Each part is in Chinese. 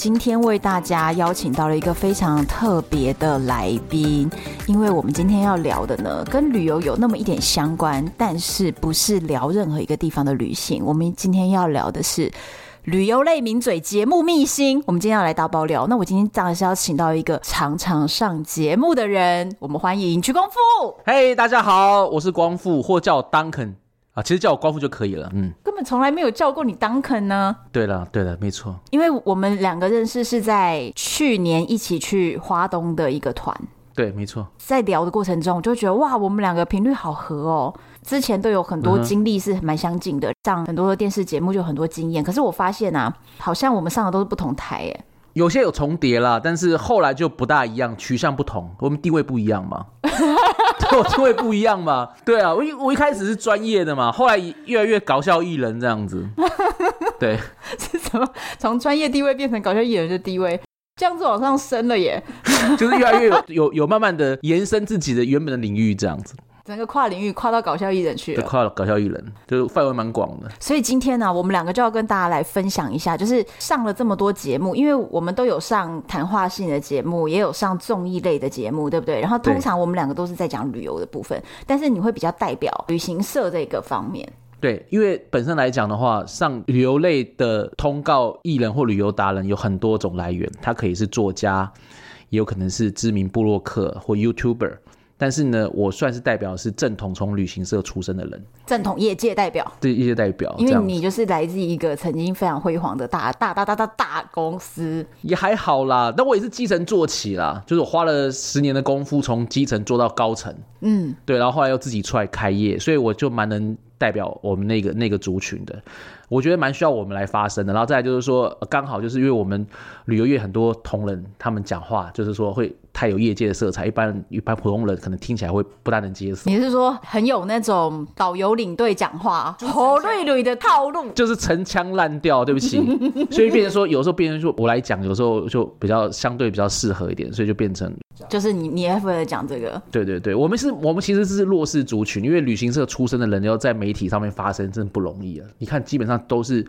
今天为大家邀请到了一个非常特别的来宾，因为我们今天要聊的呢，跟旅游有那么一点相关，但是不是聊任何一个地方的旅行。我们今天要聊的是旅游类名嘴节目秘辛。我们今天要来大爆料。那我今天当然是要请到一个常常上节目的人，我们欢迎曲光富。嘿，hey, 大家好，我是光复，或叫 Duncan。啊，其实叫我光复就可以了，嗯，根本从来没有叫过你 Duncan 呢。对了，对了，没错，因为我们两个认识是在去年一起去华东的一个团。对，没错。在聊的过程中，我就觉得哇，我们两个频率好合哦。之前都有很多经历是蛮相近的，嗯、上很多的电视节目就有很多经验。可是我发现啊，好像我们上的都是不同台哎。有些有重叠啦，但是后来就不大一样，取向不同，我们地位不一样嘛。对，我就会不一样嘛。对啊，我一我一开始是专业的嘛，后来越来越搞笑艺人这样子。对，是什么？从专业地位变成搞笑艺人的地位，这样子往上升了耶。就是越来越有有有慢慢的延伸自己的原本的领域这样子。整个跨领域跨到搞笑艺人去了，跨了搞笑艺人，就范围蛮广的。所以今天呢、啊，我们两个就要跟大家来分享一下，就是上了这么多节目，因为我们都有上谈话性的节目，也有上综艺类的节目，对不对？然后通常我们两个都是在讲旅游的部分，但是你会比较代表旅行社这个方面。对，因为本身来讲的话，上旅游类的通告艺人或旅游达人有很多种来源，他可以是作家，也有可能是知名部落客或 YouTuber。但是呢，我算是代表是正统从旅行社出身的人，正统业界代表，对业界代表，因为你就是来自一个曾经非常辉煌的大大大大大大公司，也还好啦。但我也是基层做起啦，就是我花了十年的功夫从基层做到高层，嗯，对，然后后来又自己出来开业，所以我就蛮能代表我们那个那个族群的。我觉得蛮需要我们来发声的，然后再来就是说，刚好就是因为我们旅游业很多同仁，他们讲话就是说会太有业界的色彩，一般一般普通人可能听起来会不大能接受。你是说很有那种导游领队讲话好累累的套路，就是陈腔滥调，对不起，所以变成说有时候变成说我来讲，有时候就比较相对比较适合一点，所以就变成就是你你也会讲这个，对对对，我们是我们其实是弱势族群，因为旅行社出身的人要在媒体上面发声，真的不容易啊。你看基本上。都是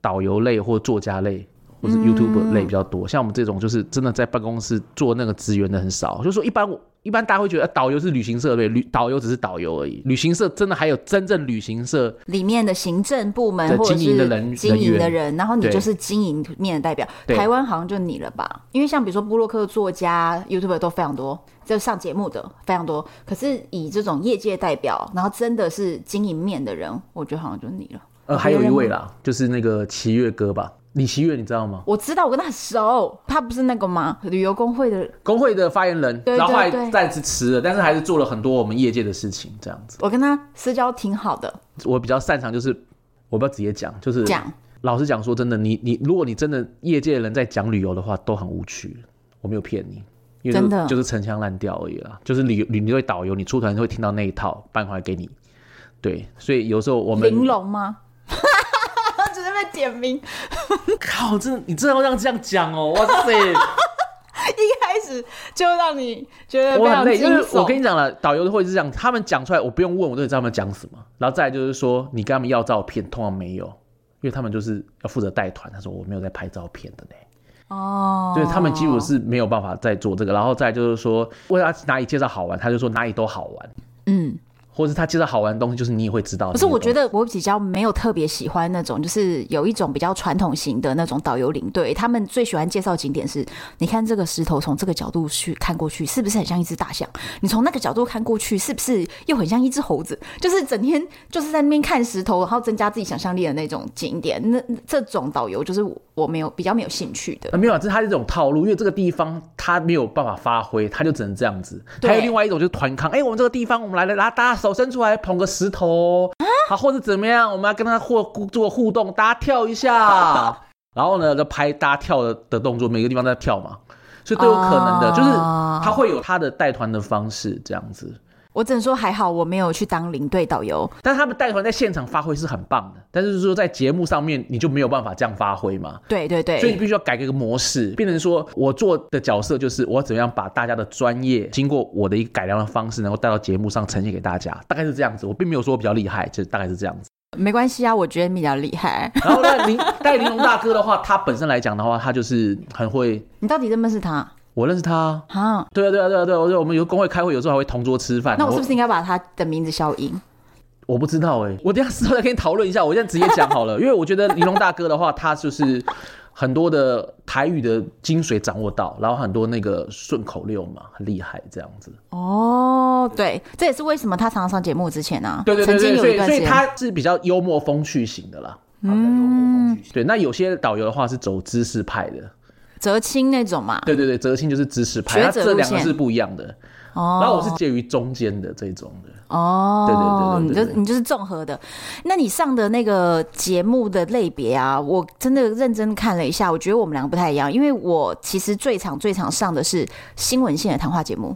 导游类或作家类，或是 YouTuber 类比较多。嗯、像我们这种，就是真的在办公室做那个职员的很少。就是说，一般我一般大家会觉得，导游是旅行社对，旅导游只是导游而已。旅行社真的还有真正旅行社里面的行政部门或者经营的人，经营的人，然后你就是经营面的代表。对台湾好像就你了吧？因为像比如说布洛克、作家、YouTuber 都非常多，就上节目的非常多。可是以这种业界代表，然后真的是经营面的人，我觉得好像就你了。呃，还有一位啦，就是那个奇越哥吧，李奇月，你知道吗？我知道，我跟他很熟，他不是那个吗？旅游工会的工会的发言人，对对对，然后后来暂时辞了，但是还是做了很多我们业界的事情，这样子。我跟他私交挺好的。我比较擅长就是，我不要直接讲，就是讲。老实讲，说真的，你你，如果你真的业界的人在讲旅游的话，都很无趣。我没有骗你，因为真的就是陈腔滥调而已啦。就是旅旅游导游，你出团会听到那一套搬回来给你。对，所以有时候我们玲珑吗？点名，靠！真的，你真的要这样讲哦！哇塞，一开始就让你觉得我很累，因为我跟你讲了，导游会是这样，他们讲出来，我不用问，我都知道他们讲什么。然后再来就是说，你跟他们要照片，通常没有，因为他们就是要负责带团。他说我没有在拍照片的呢。哦，所以他们几乎是没有办法再做这个。然后再就是说，为他哪里介绍好玩，他就说哪里都好玩。嗯。或者是他介绍好玩的东西，就是你也会知道。可是我觉得我比较没有特别喜欢那种，就是有一种比较传统型的那种导游领队，他们最喜欢介绍景点是，你看这个石头从这个角度去看过去，是不是很像一只大象？你从那个角度看过去，是不是又很像一只猴子？就是整天就是在那边看石头，然后增加自己想象力的那种景点。那这种导游就是我没有比较没有兴趣的。没有，这是他这种套路，因为这个地方他没有办法发挥，他就只能这样子。还有另外一种就是团康，哎、欸，我们这个地方我们来来来，大家手伸出来捧个石头，好，或者怎么样，我们要跟他互做互动，大家跳一下，然后呢，就拍大家跳的的动作，每个地方都在跳嘛。所以都有可能的，就是他会有他的带团的方式这样子。我只能说还好我没有去当领队导游，但是他们带团在现场发挥是很棒的，但是说在节目上面你就没有办法这样发挥嘛？对对对，所以你必须要改个模式，变成说我做的角色就是我怎么样把大家的专业经过我的一个改良的方式，能够带到节目上呈现给大家，大概是这样子。我并没有说我比较厉害，就大概是这样子。没关系啊，我觉得你比较厉害。然后呢，林带玲珑大哥的话，他本身来讲的话，他就是很会。你到底认不认识他？我认识他啊，对啊，对啊，对啊，对啊，我说我们有工会开会，有时候还会同桌吃饭。那我是不是应该把他的名字消音？我不知道哎、欸，我等下事后再跟你讨论一下。我现在直接讲好了，因为我觉得玲珑大哥的话，他就是很多的台语的精髓掌握到，然后很多那个顺口溜嘛，很厉害这样子。哦，对，这也是为什么他常常上节目之前呢、啊？对对对对，所以所以他是比较幽默风趣型的啦。嗯，对，那有些导游的话是走知识派的。哲青那种嘛，对对对，哲青就是知识派，这两个是不一样的。哦，然后我是介于中间的这种的。哦，对对对对，你就你就是综合的。那你上的那个节目的类别啊，我真的认真看了一下，我觉得我们两个不太一样，因为我其实最常最常上的是新闻性的谈话节目，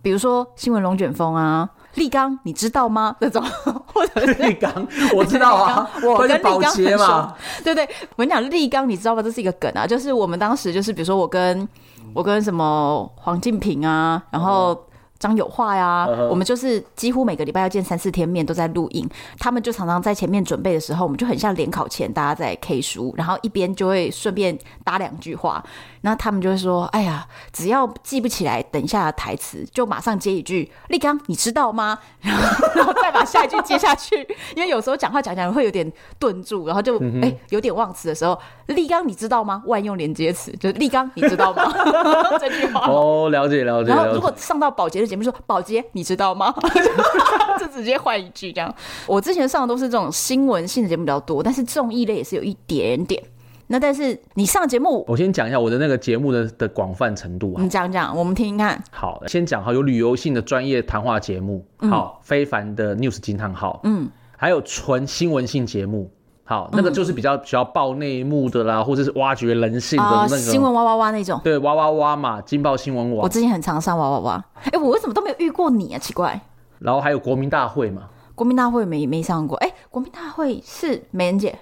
比如说新闻龙卷风啊。立刚，你知道吗？那种，或者是立刚，我知道啊，我跟立刚很熟。对对，我跟你讲，立刚，你知道吗？这是一个梗啊，就是我们当时就是，比如说我跟我跟什么黄敬平啊，然后。张有话呀，uh. 我们就是几乎每个礼拜要见三四天面，都在录音。他们就常常在前面准备的时候，我们就很像联考前大家在 K 书，然后一边就会顺便搭两句话。然后他们就会说：“哎呀，只要记不起来，等一下的台词就马上接一句‘立刚，你知道吗？’然后，然后再把下一句接下去。因为有时候讲话讲讲会有点顿住，然后就哎、嗯欸、有点忘词的时候，‘立刚，你知道吗？’万用连接词就是‘立刚，你知道吗？’ 这句话哦，了解了解。然后如果上到保洁的节目说，保洁，你知道吗？就直接换一句这样。我之前上的都是这种新闻性的节目比较多，但是综艺类也是有一点点。那但是你上节目，我先讲一下我的那个节目的的广泛程度啊。你讲讲，我们听听看。好，先讲好有旅游性的专业谈话节目，好，嗯、非凡的 news 惊叹号，嗯，还有纯新闻性节目。好，那个就是比较需要爆内幕的啦，或者是挖掘人性的那个新闻哇哇哇那种。对，哇哇哇嘛，劲爆新闻网。我之前很常上哇哇哇，哎，我为什么都没有遇过你啊？奇怪。然后还有国民大会嘛？国民大会没没上过，哎，国民大会是美人姐。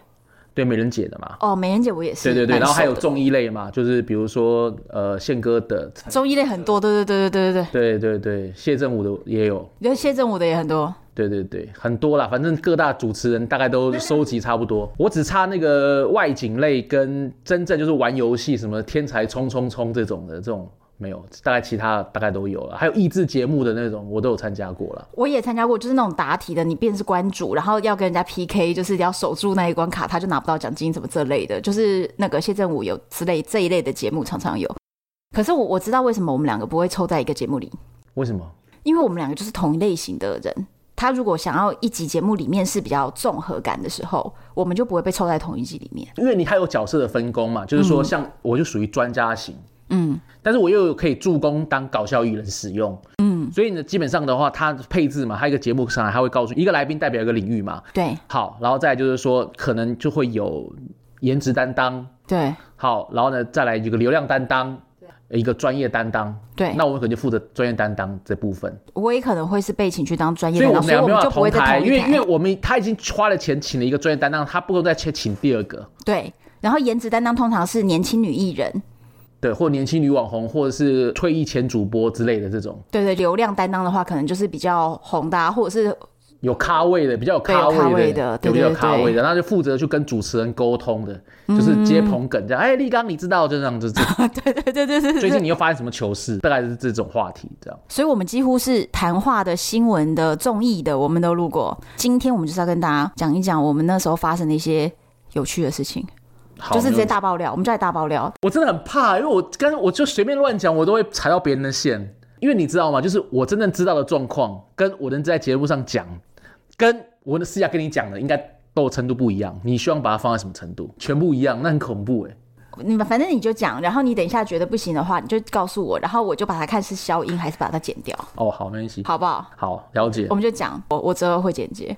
对，美人姐的嘛。哦，美人姐我也是。对对对，然后还有综艺类嘛，就是比如说呃宪哥的。综艺类很多，对对对对对对对。对对对，谢振武的也有。你觉得谢振武的也很多。对对对，很多啦，反正各大主持人大概都收集差不多。我只差那个外景类跟真正就是玩游戏什么天才冲冲冲这种的这种没有，大概其他大概都有了。还有益智节目的那种，我都有参加过了。我也参加过，就是那种答题的，你便是关主，然后要跟人家 PK，就是要守住那一关卡，他就拿不到奖金什么这类的。就是那个谢振武有之类这一类的节目常常有。可是我我知道为什么我们两个不会凑在一个节目里？为什么？因为我们两个就是同一类型的人。他如果想要一集节目里面是比较综合感的时候，我们就不会被凑在同一集里面。因为你还有角色的分工嘛，就是说像我就属于专家型，嗯，但是我又可以助攻当搞笑艺人使用，嗯，所以呢，基本上的话，它配置嘛，它一个节目上来，它会告诉一个来宾代表一个领域嘛，对，好，然后再就是说，可能就会有颜值担当，对，好，然后呢，再来一个流量担当。一个专业担当，对，那我们可能就负责专业担当这部分。我也可能会是被请去当专业担当，所以我们两个没有办法同台，因为因为我们他已经花了钱请了一个专业担当，他不够再去请第二个。对，然后颜值担当通常是年轻女艺人，对，或年轻女网红，或者是退役前主播之类的这种。对对，流量担当的话，可能就是比较红的啊，或者是。有咖位的，比较有咖位的，有比较咖位的，然后就负责去跟主持人沟通的，嗯、就是接捧梗这样。哎、欸，立刚，你知道就这样子，对对对对对。最近你又发生什么糗事？大概是这种话题这样。所以我们几乎是谈话的、新闻的、综艺的，我们都录过。今天我们就是要跟大家讲一讲我们那时候发生的一些有趣的事情，就是直接大爆料。我们就来大爆料。我真的很怕，因为我刚我就随便乱讲，我都会踩到别人的线。因为你知道吗？就是我真正知道的状况，跟我能在节目上讲。跟我的私下跟你讲的应该都有程度不一样，你希望把它放在什么程度？全部一样，那很恐怖哎。你们反正你就讲，然后你等一下觉得不行的话，你就告诉我，然后我就把它看是消音还是把它剪掉。哦，好，没关系，好不好？好，了解。我们就讲，我我之后会剪接。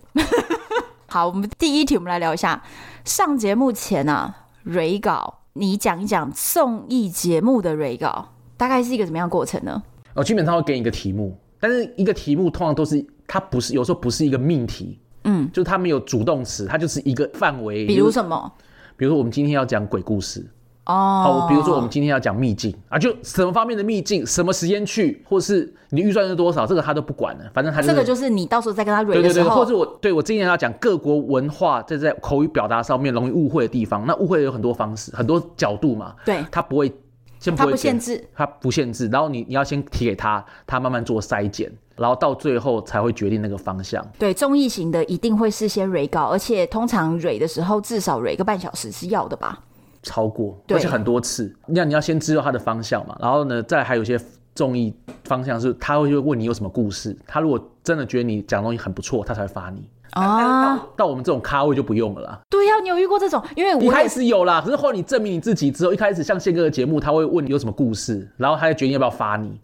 好，我们第一题，我们来聊一下上节目前啊，蕊稿，你讲一讲综艺节目的蕊稿。大概是一个怎么样的过程呢？哦，基本上会给你一个题目，但是一个题目通常都是它不是，有时候不是一个命题，嗯，就是它没有主动词，它就是一个范围。比如什么？比如说我们今天要讲鬼故事。哦，好，比如说我们今天要讲秘境啊，就什么方面的秘境，什么时间去，或是你预算是多少，这个他都不管了，反正他、就是、这个就是你到时候再跟他对对对，或者我对我今天要讲各国文化在在口语表达上面容易误会的地方，那误会有很多方式，很多角度嘛，对，他不会先不会他不限制，他不限制，然后你你要先提给他，他慢慢做筛检，然后到最后才会决定那个方向。对，综艺型的一定会事先蕊稿，而且通常蕊的时候至少蕊个半小时是要的吧。超过，而且很多次。那你要先知道他的方向嘛，然后呢，再还有一些综艺方向是，他会问你有什么故事。他如果真的觉得你讲的东西很不错，他才会发你啊。到，到我们这种咖位就不用了啦。对呀、啊，你有遇过这种？因为我一开始有啦，可是后来你证明你自己之后，一开始像宪哥的节目，他会问你有什么故事，然后他就决定要不要发你。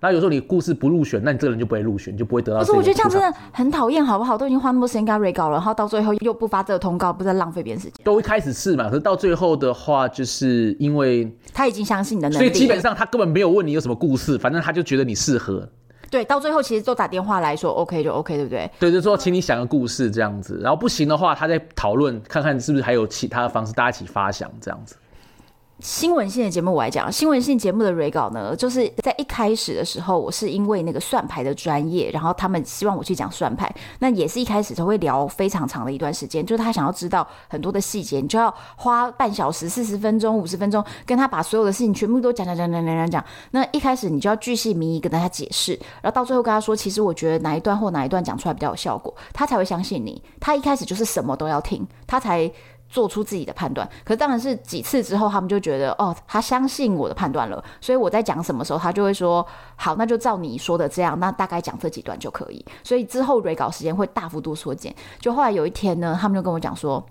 那有时候你故事不入选，那你这个人就不会入选，就不会得到。可是我觉得这样真的很讨厌，好不好？都已经花那么多时间跟他 re 稿了，然后到最后又不发这个通告，不是在浪费别人时间。都一开始是嘛，可是到最后的话，就是因为他已经相信你的能力，所以基本上他根本没有问你有什么故事，反正他就觉得你适合。对，到最后其实都打电话来说 OK 就 OK，对不对？对，就说请你想个故事这样子，然后不行的话，他再讨论看看是不是还有其他的方式，大家一起发想这样子。新闻性的节目我来讲，新闻性节目的 re 稿呢，就是在一开始的时候，我是因为那个算牌的专业，然后他们希望我去讲算牌，那也是一开始都会聊非常长的一段时间，就是他想要知道很多的细节，你就要花半小时、四十分钟、五十分钟，跟他把所有的事情全部都讲讲讲讲讲讲讲。那一开始你就要巨细靡遗跟他解释，然后到最后跟他说，其实我觉得哪一段或哪一段讲出来比较有效果，他才会相信你。他一开始就是什么都要听，他才。做出自己的判断，可是当然是几次之后，他们就觉得哦，他相信我的判断了，所以我在讲什么时候，他就会说好，那就照你说的这样，那大概讲这几段就可以。所以之后 r 稿时间会大幅度缩减。就后来有一天呢，他们就跟我讲说，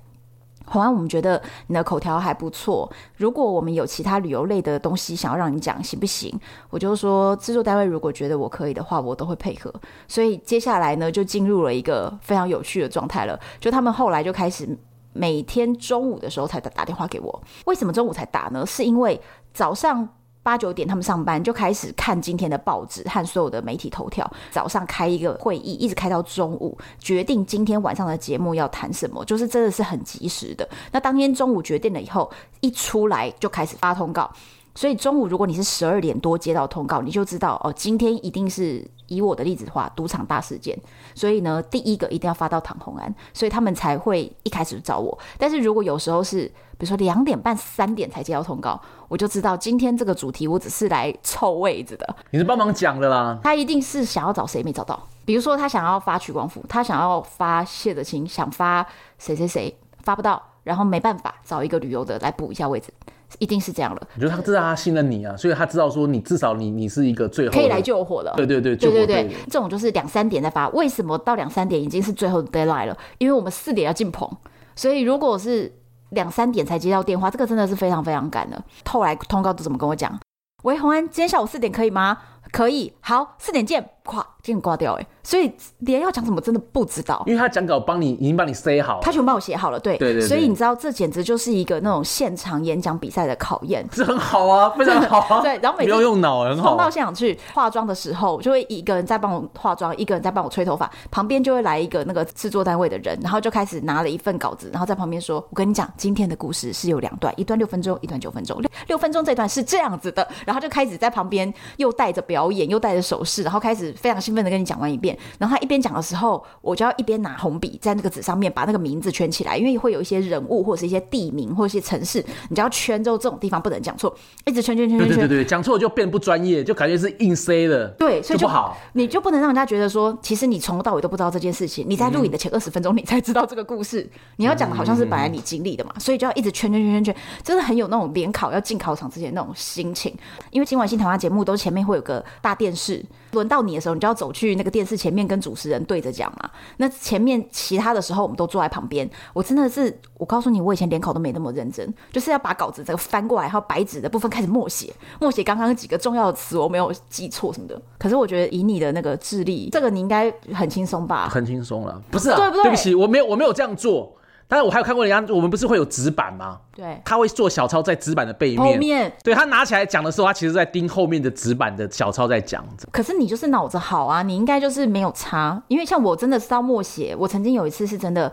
洪安，我们觉得你的口条还不错，如果我们有其他旅游类的东西想要让你讲，行不行？我就说制作单位如果觉得我可以的话，我都会配合。所以接下来呢，就进入了一个非常有趣的状态了。就他们后来就开始。每天中午的时候才打打电话给我，为什么中午才打呢？是因为早上八九点他们上班就开始看今天的报纸和所有的媒体头条，早上开一个会议，一直开到中午，决定今天晚上的节目要谈什么，就是真的是很及时的。那当天中午决定了以后，一出来就开始发通告。所以中午如果你是十二点多接到通告，你就知道哦，今天一定是以我的例子的话，赌场大事件。所以呢，第一个一定要发到唐红安，所以他们才会一开始找我。但是如果有时候是，比如说两点半、三点才接到通告，我就知道今天这个主题我只是来凑位子的。你是帮忙讲的啦。他一定是想要找谁没找到，比如说他想要发曲光复，他想要发谢德清，想发谁谁谁发不到，然后没办法找一个旅游的来补一下位置。一定是这样了。你觉得他知道他信任你啊，所以他知道说你至少你你是一个最后可以来救火的。对对对，对对对，这种就是两三点再发。为什么到两三点已经是最后的 deadline 了？因为我们四点要进棚，所以如果是两三点才接到电话，这个真的是非常非常赶的。后来通告都怎么跟我讲？喂，洪安，今天下午四点可以吗？可以，好，四点见。咵，给你挂掉哎，所以连要讲什么真的不知道，因为他讲稿帮你已经帮你塞好了，他全部帮我写好了，对。对对，所以你知道这简直就是一个那种现场演讲比赛的考验，这很好啊，非常好啊，对，然后每次不用用脑，很好。冲到现场去化妆的时候，就会一个人在帮我化妆，一个人在帮我吹头发，旁边就会来一个那个制作单位的人，然后就开始拿了一份稿子，然后在旁边说：“我跟你讲，今天的故事是有两段，一段六分钟，一段九分钟，六六分钟这段是这样子的。”然后就开始在旁边又带着表演，又戴着手饰，然后开始非常兴奋的跟你讲。完一遍，然后他一边讲的时候，我就要一边拿红笔在那个纸上面把那个名字圈起来，因为会有一些人物或者是一些地名或者一些城市，你就要圈之后这种地方不能讲错，一直圈圈圈圈圈。对对对，讲错就变不专业，就感觉是硬塞的。对，所以就，就不好，你就不能让人家觉得说，其实你从头到尾都不知道这件事情。你在录影的前二十分钟，你才知道这个故事。嗯、你要讲的好像是本来你经历的嘛，所以就要一直圈圈圈圈圈，真的很有那种联考要进考场之前那种心情。因为今晚新台湾节目都前面会有个大电视，轮到你的时候，你就要走去那个电视前面跟。主持人对着讲嘛，那前面其他的时候我们都坐在旁边。我真的是，我告诉你，我以前联考都没那么认真，就是要把稿子这个翻过来，还有白纸的部分开始默写，默写刚刚几个重要的词我没有记错什么的。可是我觉得以你的那个智力，这个你应该很轻松吧？很轻松了，不是啊？对不对？对不起，我没有，我没有这样做。但是我还有看过人家，我们不是会有纸板吗？对，他会做小抄在纸板的背面。后面，对，他拿起来讲的时候，他其实在盯后面的纸板的小抄在讲。可是你就是脑子好啊，你应该就是没有差。因为像我真的是到默写，我曾经有一次是真的，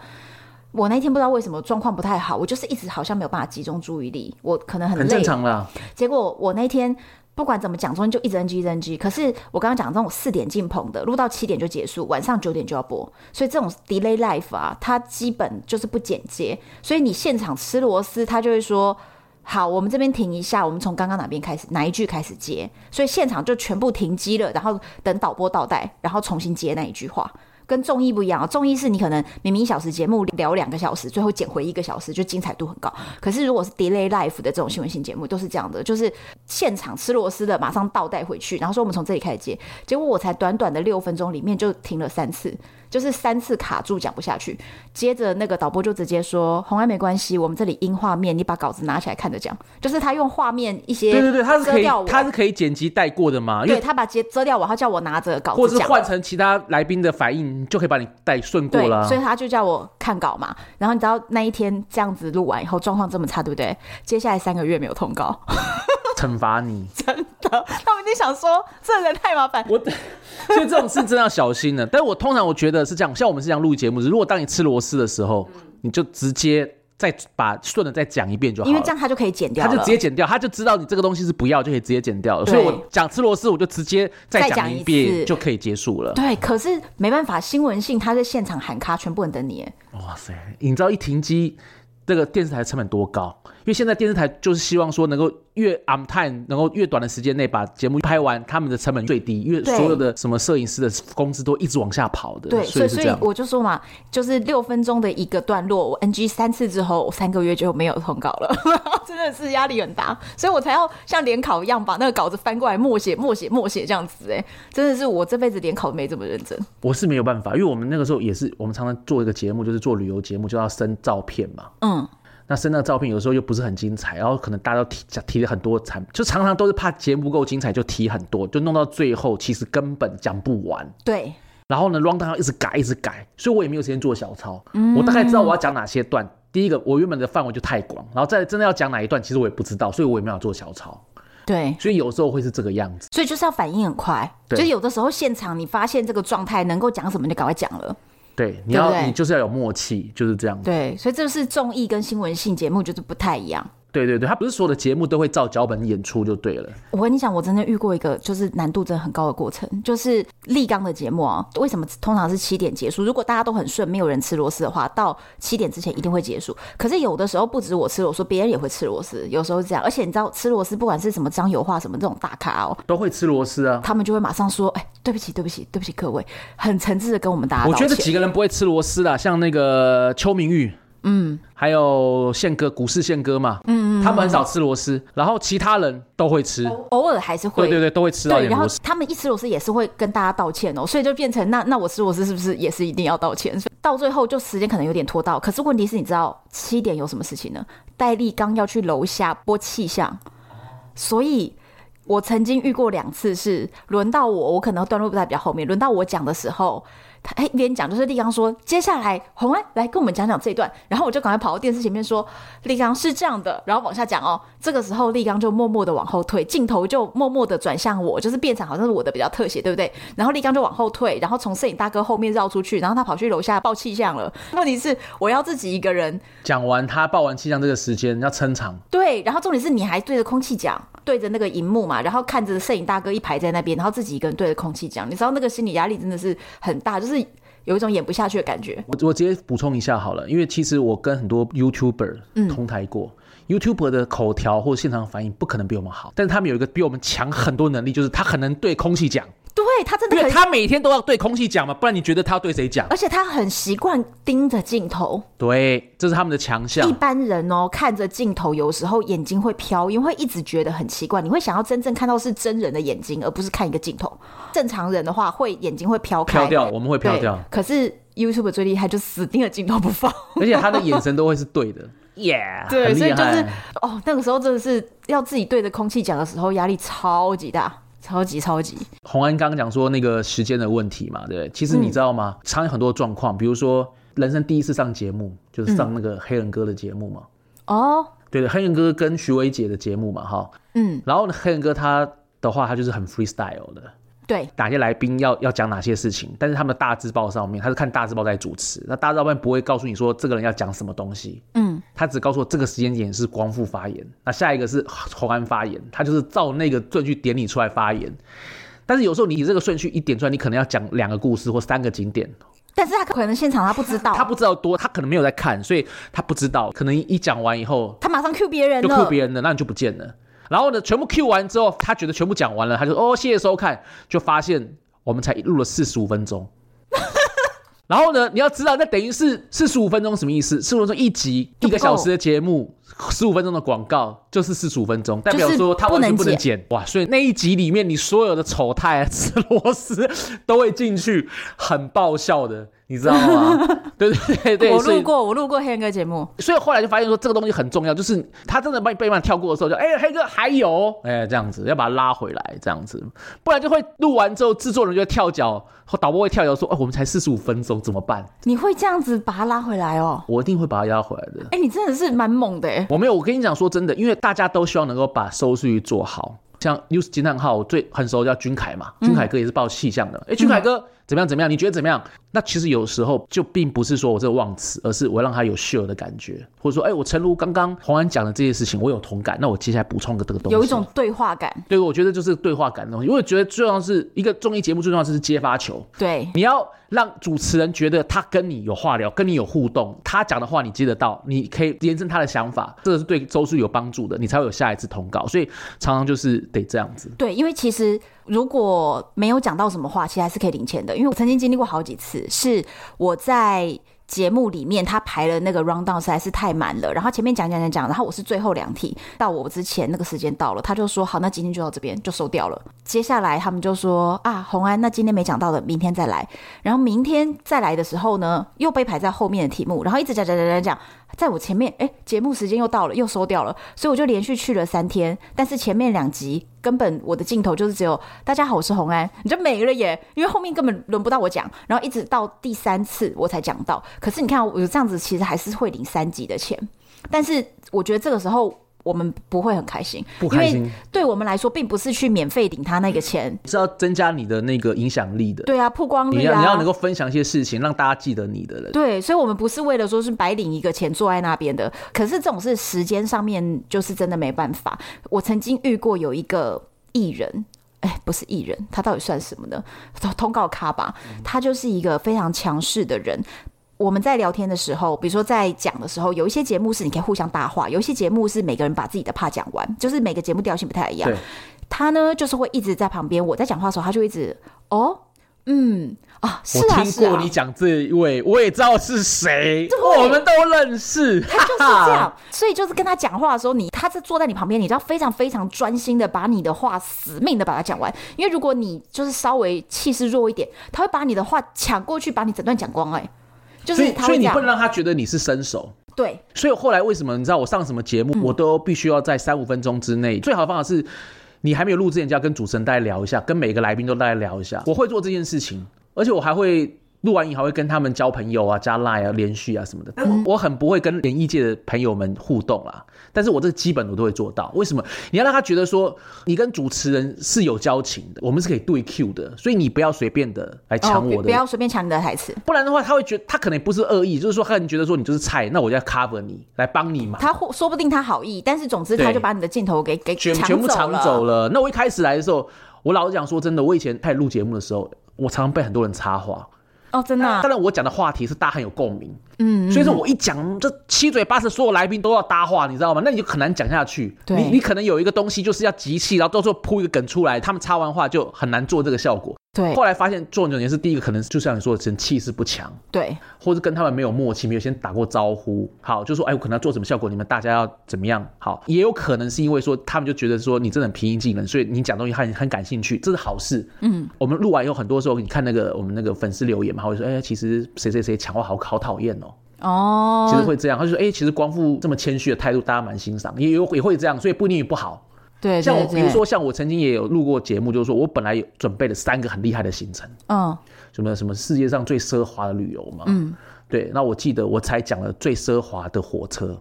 我那天不知道为什么状况不太好，我就是一直好像没有办法集中注意力，我可能很累。很正常啦。结果我那天。不管怎么讲，中间就一直 NG 一直 NG。可是我刚刚讲这种四点进棚的，录到七点就结束，晚上九点就要播，所以这种 delay life 啊，它基本就是不剪接。所以你现场吃螺丝，他就会说：好，我们这边停一下，我们从刚刚哪边开始，哪一句开始接。所以现场就全部停机了，然后等导播倒带，然后重新接那一句话。跟综艺不一样啊，综艺是你可能明明一小时节目聊两个小时，最后剪回一个小时，就精彩度很高。可是如果是 delay life 的这种新闻性节目，都是这样的，就是现场吃螺丝的，马上倒带回去，然后说我们从这里开始接。结果我才短短的六分钟里面就停了三次。就是三次卡住讲不下去，接着那个导播就直接说：“红安没关系，我们这里音画面，你把稿子拿起来看着讲。”就是他用画面一些，对对对，他是可以，他是可以剪辑带过的嘛？对，他把截遮掉我，他叫我拿着稿子，或者是换成其他来宾的反应，就可以把你带顺过了。所以他就叫我看稿嘛。然后你知道那一天这样子录完以后，状况这么差，对不对？接下来三个月没有通告。惩罚你，真的，他们一定想说这人太麻烦。我，所以这种事真的要小心了。但是我通常我觉得是这样，像我们是这样录节目，如果当你吃螺丝的时候，你就直接再把顺的再讲一遍就好，因为这样他就可以剪掉，他就直接剪掉，他就知道你这个东西是不要，就可以直接剪掉了。所以我讲吃螺丝，我就直接再讲一遍就可以结束了。对，可是没办法，新闻性他在现场喊卡，全部人等你。哇塞，你知道一停机，这个电视台的成本多高？因为现在电视台就是希望说能够越 on time，能够越短的时间内把节目拍完，他们的成本最低，因为所有的什么摄影师的工资都一直往下跑的。对，所以所以我就说嘛，就是六分钟的一个段落，我 NG 三次之后，我三个月就没有通告了，真的是压力很大，所以我才要像联考一样把那个稿子翻过来默写、默写、默写这样子。哎，真的是我这辈子联考都没这么认真。我是没有办法，因为我们那个时候也是，我们常常做一个节目，就是做旅游节目，就要生照片嘛。嗯。那生的照片有时候又不是很精彩，然后可能大家都提提了很多产，就常常都是怕节目不够精彩就提很多，就弄到最后其实根本讲不完。对。然后呢，rundown 要一直改一直改，所以我也没有时间做小抄。嗯。我大概知道我要讲哪些段。第一个，我原本的范围就太广，然后再真的要讲哪一段，其实我也不知道，所以我也没有做小抄。对。所以有时候会是这个样子。所以就是要反应很快。对。就有的时候现场你发现这个状态能够讲什么，就赶快讲了。对，你要你就是要有默契，就是这样。对，所以这是综艺跟新闻性节目就是不太一样。对对对，他不是所有的节目都会照脚本演出就对了。我跟你讲，我真的遇过一个就是难度真的很高的过程，就是立刚的节目啊。为什么通常是七点结束？如果大家都很顺，没有人吃螺丝的话，到七点之前一定会结束。可是有的时候不止我吃螺丝，别人也会吃螺丝。有时候是这样，而且你知道吃螺丝，不管是什么张油画什么这种大咖哦，都会吃螺丝啊。他们就会马上说：“哎，对不起，对不起，对不起，各位，很诚挚的跟我们大家道歉。”我觉得几个人不会吃螺丝啦，像那个邱明玉。嗯，还有宪哥，股市宪哥嘛，嗯，嗯，他们很少吃螺丝，然后其他人都会吃，偶尔还是会，对对对，都会吃到点螺丝。然后他们一吃螺丝也是会跟大家道歉哦，所以就变成那那我吃螺丝是不是也是一定要道歉？所以到最后就时间可能有点拖到，可是问题是你知道七点有什么事情呢？戴立刚要去楼下播气象，所以我曾经遇过两次是轮到我，我可能段落不在比较后面，轮到我讲的时候。他一边讲，就是立刚说，接下来红安来跟我们讲讲这一段，然后我就赶快跑到电视前面说，立刚是这样的，然后往下讲哦。这个时候立刚就默默的往后退，镜头就默默的转向我，就是变成好像是我的比较特写，对不对？然后立刚就往后退，然后从摄影大哥后面绕出去，然后他跑去楼下报气象了。问题是我要自己一个人讲完他报完气象这个时间要撑场，对，然后重点是你还对着空气讲，对着那个荧幕嘛，然后看着摄影大哥一排在那边，然后自己一个人对着空气讲，你知道那个心理压力真的是很大，就是。有一种演不下去的感觉。我我直接补充一下好了，因为其实我跟很多 YouTuber 同台过，，YouTuber 的口条或现场反应不可能比我们好，但是他们有一个比我们强很多能力，就是他很能对空气讲。对，他真的，因为他每天都要对空气讲嘛，不然你觉得他要对谁讲？而且他很习惯盯着镜头。对，这是他们的强项。一般人哦，看着镜头有时候眼睛会飘，因为会一直觉得很奇怪。你会想要真正看到是真人的眼睛，而不是看一个镜头。正常人的话，会眼睛会飘开，飘掉，我们会飘掉。可是 YouTube 最厉害，就死盯着镜头不放，而且他的眼神都会是对的。Yeah，对，所以就是哦，那个时候真的是要自己对着空气讲的时候，压力超级大。超级超级，洪安刚刚讲说那个时间的问题嘛，对不对？其实你知道吗？嗯、常有很多状况，比如说人生第一次上节目，就是上那个黑人哥的节目嘛。哦，对的，黑人哥跟徐伟姐的节目嘛，哈。嗯，然后呢，黑人哥他的话，他就是很 freestyle 的。对，哪些来宾要要讲哪些事情，但是他们的大字报上面，他是看大字报在主持，那大字报不会告诉你说这个人要讲什么东西，嗯，他只告诉我这个时间点是光复发言，那下一个是红安发言，他就是照那个顺序点你出来发言，但是有时候你这个顺序一点出来，你可能要讲两个故事或三个景点，但是他可能现场他不知道，他不知道多，他可能没有在看，所以他不知道，可能一讲完以后，他马上 Q 别人就 Q 别人了，那你就不见了，然后呢，全部 Q 完之后，他觉得全部讲完了，他就哦谢谢收看，就发现。我们才录了四十五分钟，然后呢，你要知道，那等于是四十五分钟什么意思？四十五分钟一集，一个小时的节目，十五分钟的广告就是四十五分钟，代表说他完全不能剪哇！所以那一集里面，你所有的丑态、吃螺丝都会进去，很爆笑的。你知道吗？对对对对，我录过，我录过黑人哥节目，所以后来就发现说这个东西很重要，就是他真的把你背慢跳过的时候就，就哎黑哥还有哎这样子，要把他拉回来这样子，不然就会录完之后制作人就会跳脚，或导播会跳脚说，哦我们才四十五分钟怎么办？你会这样子把他拉回来哦？我一定会把他拉回来的。哎，你真的是蛮猛的哎！我没有，我跟你讲说真的，因为大家都希望能够把收视率做好，像 News 惊叹号最很熟叫君凯嘛，君凯哥也是报气象的，哎、嗯、君凯哥。怎么样？怎么样？你觉得怎么样？那其实有时候就并不是说我这个忘词，而是我让他有 share 的感觉，或者说，哎，我诚如刚刚洪安讲的这些事情，我有同感。那我接下来补充个这个东西，有一种对话感。对，我觉得就是对话感的东西。因为我觉得最重要是一个综艺节目，最重要是接发球。对，你要让主持人觉得他跟你有话聊，跟你有互动，他讲的话你接得到，你可以延伸他的想法，这个是对周叔有帮助的，你才会有下一次通告。所以常常就是得这样子。对，因为其实。如果没有讲到什么话，其实还是可以领钱的。因为我曾经经历过好几次，是我在节目里面他排了那个 rundown 实在是太满了，然后前面讲讲讲讲，然后我是最后两题，到我之前那个时间到了，他就说好，那今天就到这边就收掉了。接下来他们就说啊，洪安，那今天没讲到的，明天再来。然后明天再来的时候呢，又被排在后面的题目，然后一直讲讲讲讲讲。在我前面，哎，节目时间又到了，又收掉了，所以我就连续去了三天。但是前面两集根本我的镜头就是只有“大家好，我是洪安”，你就没了耶，因为后面根本轮不到我讲。然后一直到第三次我才讲到。可是你看，我这样子其实还是会领三集的钱。但是我觉得这个时候。我们不会很开心，不开心。因为对我们来说，并不是去免费领他那个钱，是要增加你的那个影响力的。对啊，曝光率啊，你要你要能够分享一些事情，让大家记得你的人。对，所以我们不是为了说是白领一个钱坐在那边的。可是这种是时间上面，就是真的没办法。我曾经遇过有一个艺人，哎，不是艺人，他到底算什么呢？通告咖吧，他就是一个非常强势的人。我们在聊天的时候，比如说在讲的时候，有一些节目是你可以互相搭话，有一些节目是每个人把自己的 part 讲完，就是每个节目调性不太一样。他呢，就是会一直在旁边，我在讲话的时候，他就一直哦，嗯啊，是啊，我听过你讲这一位，我也知道是谁，我们都认识。他就是这样，所以就是跟他讲话的时候，你他是坐在你旁边，你就要非常非常专心的把你的话死命的把它讲完，因为如果你就是稍微气势弱一点，他会把你的话抢过去，把你整段讲光，哎。就是所以，所以你不能让他觉得你是生手。对。所以后来为什么你知道我上什么节目，嗯、我都必须要在三五分钟之内。最好的方法是，你还没有录之前就要跟主持人大家聊一下，跟每个来宾都大家聊一下。我会做这件事情，而且我还会。录完影还会跟他们交朋友啊，加 Line 啊，连续啊什么的。但我很不会跟演艺界的朋友们互动啊，但是我这个基本我都会做到。为什么？你要让他觉得说你跟主持人是有交情的，我们是可以对 Q 的，所以你不要随便的来抢我的，哦、不要随便抢你的台词，不然的话他会觉得他可能不是恶意，就是说他可能觉得说你就是菜，那我就要 cover 你来帮你嘛。他说不定他好意，但是总之他就把你的镜头给给全全部抢走了。那我一开始来的时候，我老实讲说真的，我以前开始录节目的时候，我常常被很多人插话。哦，真的、啊。当然，我讲的话题是大家很有共鸣，嗯，所以说我一讲，这七嘴八舌，所有来宾都要搭话，你知道吗？那你就很难讲下去。对，你你可能有一个东西就是要集气，然后到时候铺一个梗出来，他们插完话就很难做这个效果。对，后来发现做九年是第一个，可能就像你说的，人气势不强，对，或者跟他们没有默契，没有先打过招呼，好，就说哎，我可能要做什么效果，你们大家要怎么样？好，也有可能是因为说他们就觉得说你真的很平易近人，所以你讲东西很很感兴趣，这是好事。嗯，我们录完以后，很多时候你看那个我们那个粉丝留言嘛，会说哎，其实谁谁谁讲话好好讨厌哦。哦，其实会这样，他就说哎，其实光复这么谦虚的态度，大家蛮欣赏，也有也会这样，所以不一定不好。对，对，对，像我比如说，像我曾经也有录过节目，就是说我本来有准备了三个很厉害的行程，嗯，什么什么世界上最奢华的旅游嘛，嗯，对，那我记得我才讲了最奢华的火车。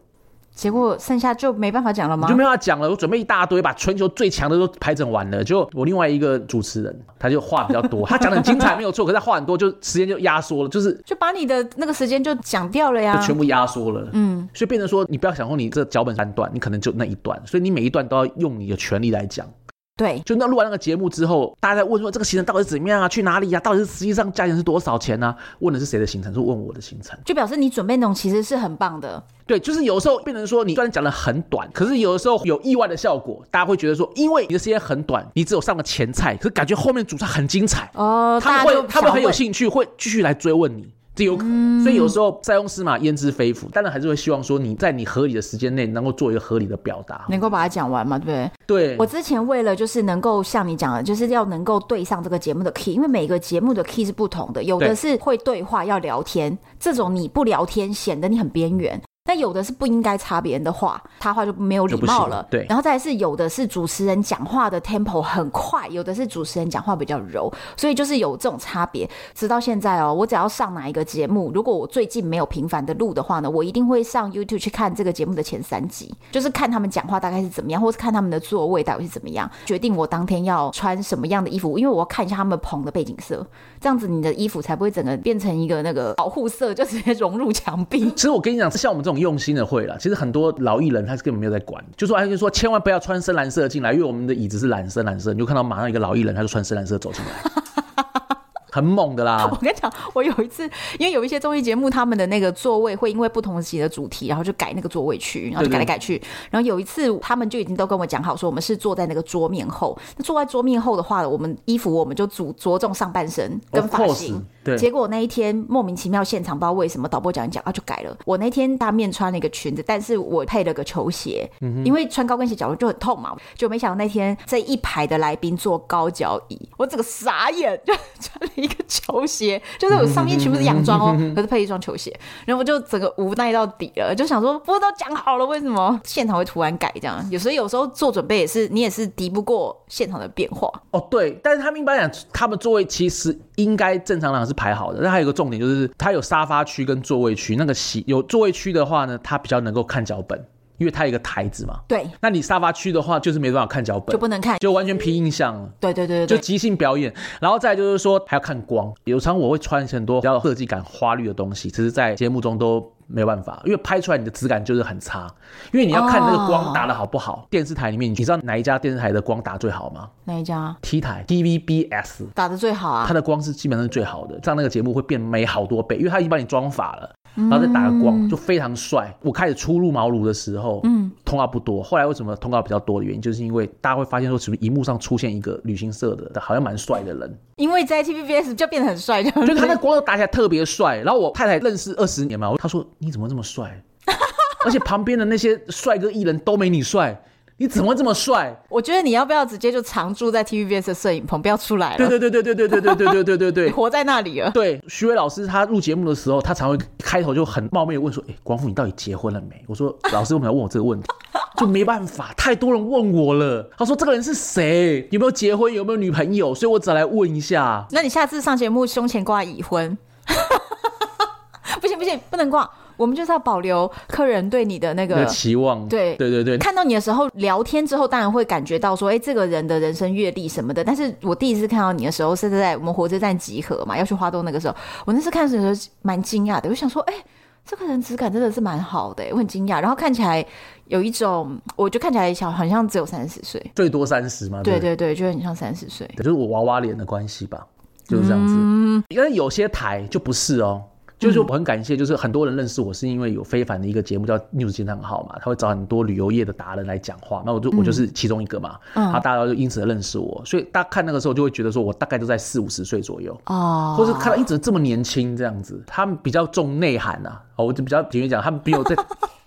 结果剩下就没办法讲了吗？就没办法讲了。我准备一大堆，把全球最强的都排整完了。就我另外一个主持人，他就话比较多，他讲的很精彩没有错，可是他话很多，就时间就压缩了，就 是就把你的那个时间就讲掉了呀，就全部压缩了。嗯，所以变成说，你不要想说你这脚本三段，你可能就那一段，所以你每一段都要用你的全力来讲。对，就那录完那个节目之后，大家在问说这个行程到底是怎么样啊？去哪里呀、啊？到底是实际上价钱是多少钱呢、啊？问的是谁的行程？是问我的行程，就表示你准备内容其实是很棒的。对，就是有时候变成说你虽然讲的很短，可是有的时候有意外的效果，大家会觉得说，因为你的时间很短，你只有上了前菜，可是感觉后面主菜很精彩哦，他们会他们很有兴趣，会继续来追问你。这有可能，所以有时候塞翁失马焉知非福，当然还是会希望说你在你合理的时间内能够做一个合理的表达，能够把它讲完嘛，对不对？对。我之前为了就是能够像你讲的，就是要能够对上这个节目的 key，因为每个节目的 key 是不同的，有的是会对话要聊天，这种你不聊天显得你很边缘。但有的是不应该插别人的话，插话就没有礼貌了。对，然后再来是有的是主持人讲话的 tempo 很快，有的是主持人讲话比较柔，所以就是有这种差别。直到现在哦，我只要上哪一个节目，如果我最近没有频繁的录的话呢，我一定会上 YouTube 去看这个节目的前三集，就是看他们讲话大概是怎么样，或是看他们的座位到底是怎么样，决定我当天要穿什么样的衣服，因为我要看一下他们棚的背景色，这样子你的衣服才不会整个变成一个那个保护色，就直接融入墙壁。其实我跟你讲，像我们这种。用心的会了，其实很多老艺人他是根本没有在管，就说哎，就说千万不要穿深蓝色进来，因为我们的椅子是蓝色蓝色，你就看到马上一个老艺人他就穿深蓝色走进来。很猛的啦！我跟你讲，我有一次，因为有一些综艺节目，他们的那个座位会因为不同级的主题，然后就改那个座位区，然后就改来改去。然后有一次，他们就已经都跟我讲好，说我们是坐在那个桌面后。那坐在桌面后的话，我们衣服我们就着着重上半身跟发型。对。结果那一天莫名其妙现场不知道为什么导播讲一讲啊就改了。我那天大面穿了一个裙子，但是我配了个球鞋，嗯、因为穿高跟鞋脚就很痛嘛。就没想到那天这一排的来宾坐高脚椅，我整个傻眼，就穿了。一个球鞋，就是我上面全部是洋装哦，可是配一双球鞋，然后我就整个无奈到底了，就想说，不过都讲好了，为什么现场会突然改这样？有时候有时候做准备也是，你也是敌不过现场的变化哦。对，但是他们一般讲，他们座位其实应该正常来讲是排好的，那还有一个重点就是，它有沙发区跟座位区，那个席有座位区的话呢，它比较能够看脚本。因为它有一个台子嘛，对，那你沙发区的话就是没办法看脚本，就不能看，就完全凭印象了。对对对对，就即兴表演。然后再就是说还要看光，有常我会穿很多比较设计感花绿的东西，其实在节目中都没有办法，因为拍出来你的质感就是很差。因为你要看那个光打的好不好。哦、电视台里面你知道哪一家电视台的光打最好吗？哪一家？T 台 TVBS 打的最好啊，它的光是基本上是最好的，这样那个节目会变美好多倍，因为它已经帮你装法了。然后再打个光，就非常帅。我开始初入茅庐的时候，嗯，通告不多。后来为什么通告比较多的原因，就是因为大家会发现说，是不是荧幕上出现一个旅行社的，好像蛮帅的人。因为在 TVBS 就变得很帅，就他那光打起来特别帅。然后我太太认识二十年嘛，她说你怎么这么帅？而且旁边的那些帅哥艺人都没你帅。你怎么会这么帅？我觉得你要不要直接就常住在 TVBS 的摄影棚，不要出来了。对对对对对对对对对对对对对，活在那里了。对，徐伟老师他录节目的时候，他常会开头就很冒昧问说：“哎，光复，你到底结婚了没？”我说：“老师为什么要问我这个问题？”就没办法，太多人问我了。他说：“这个人是谁？有没有结婚？有没有女朋友？”所以我只来问一下。那你下次上节目胸前挂已婚？不行不行，不能挂。我们就是要保留客人对你的那个期望，对对对对。看到你的时候，聊天之后，当然会感觉到说，哎，这个人的人生阅历什么的。但是我第一次看到你的时候，是在我们火车站集合嘛，要去花东那个时候，我那次看的时候蛮惊讶的，我想说，哎，这个人质感真的是蛮好的，我很惊讶。然后看起来有一种，我就看起来小，好像只有三十岁，最多三十嘛。对对对，就很像三十岁，就是我娃娃脸的关系吧，就是这样子。嗯，因为有些台就不是哦。就是我很感谢，就是很多人认识我是因为有非凡的一个节目叫《News 金汤号》嘛，他会找很多旅游业的达人来讲话，那我就我就是其中一个嘛，嗯，然后大家就因此而认识我，所以大家看那个时候就会觉得说我大概都在四五十岁左右哦，或是看到一直这么年轻这样子，他们比较重内涵啊，哦，我就比较简单讲，他们比我在。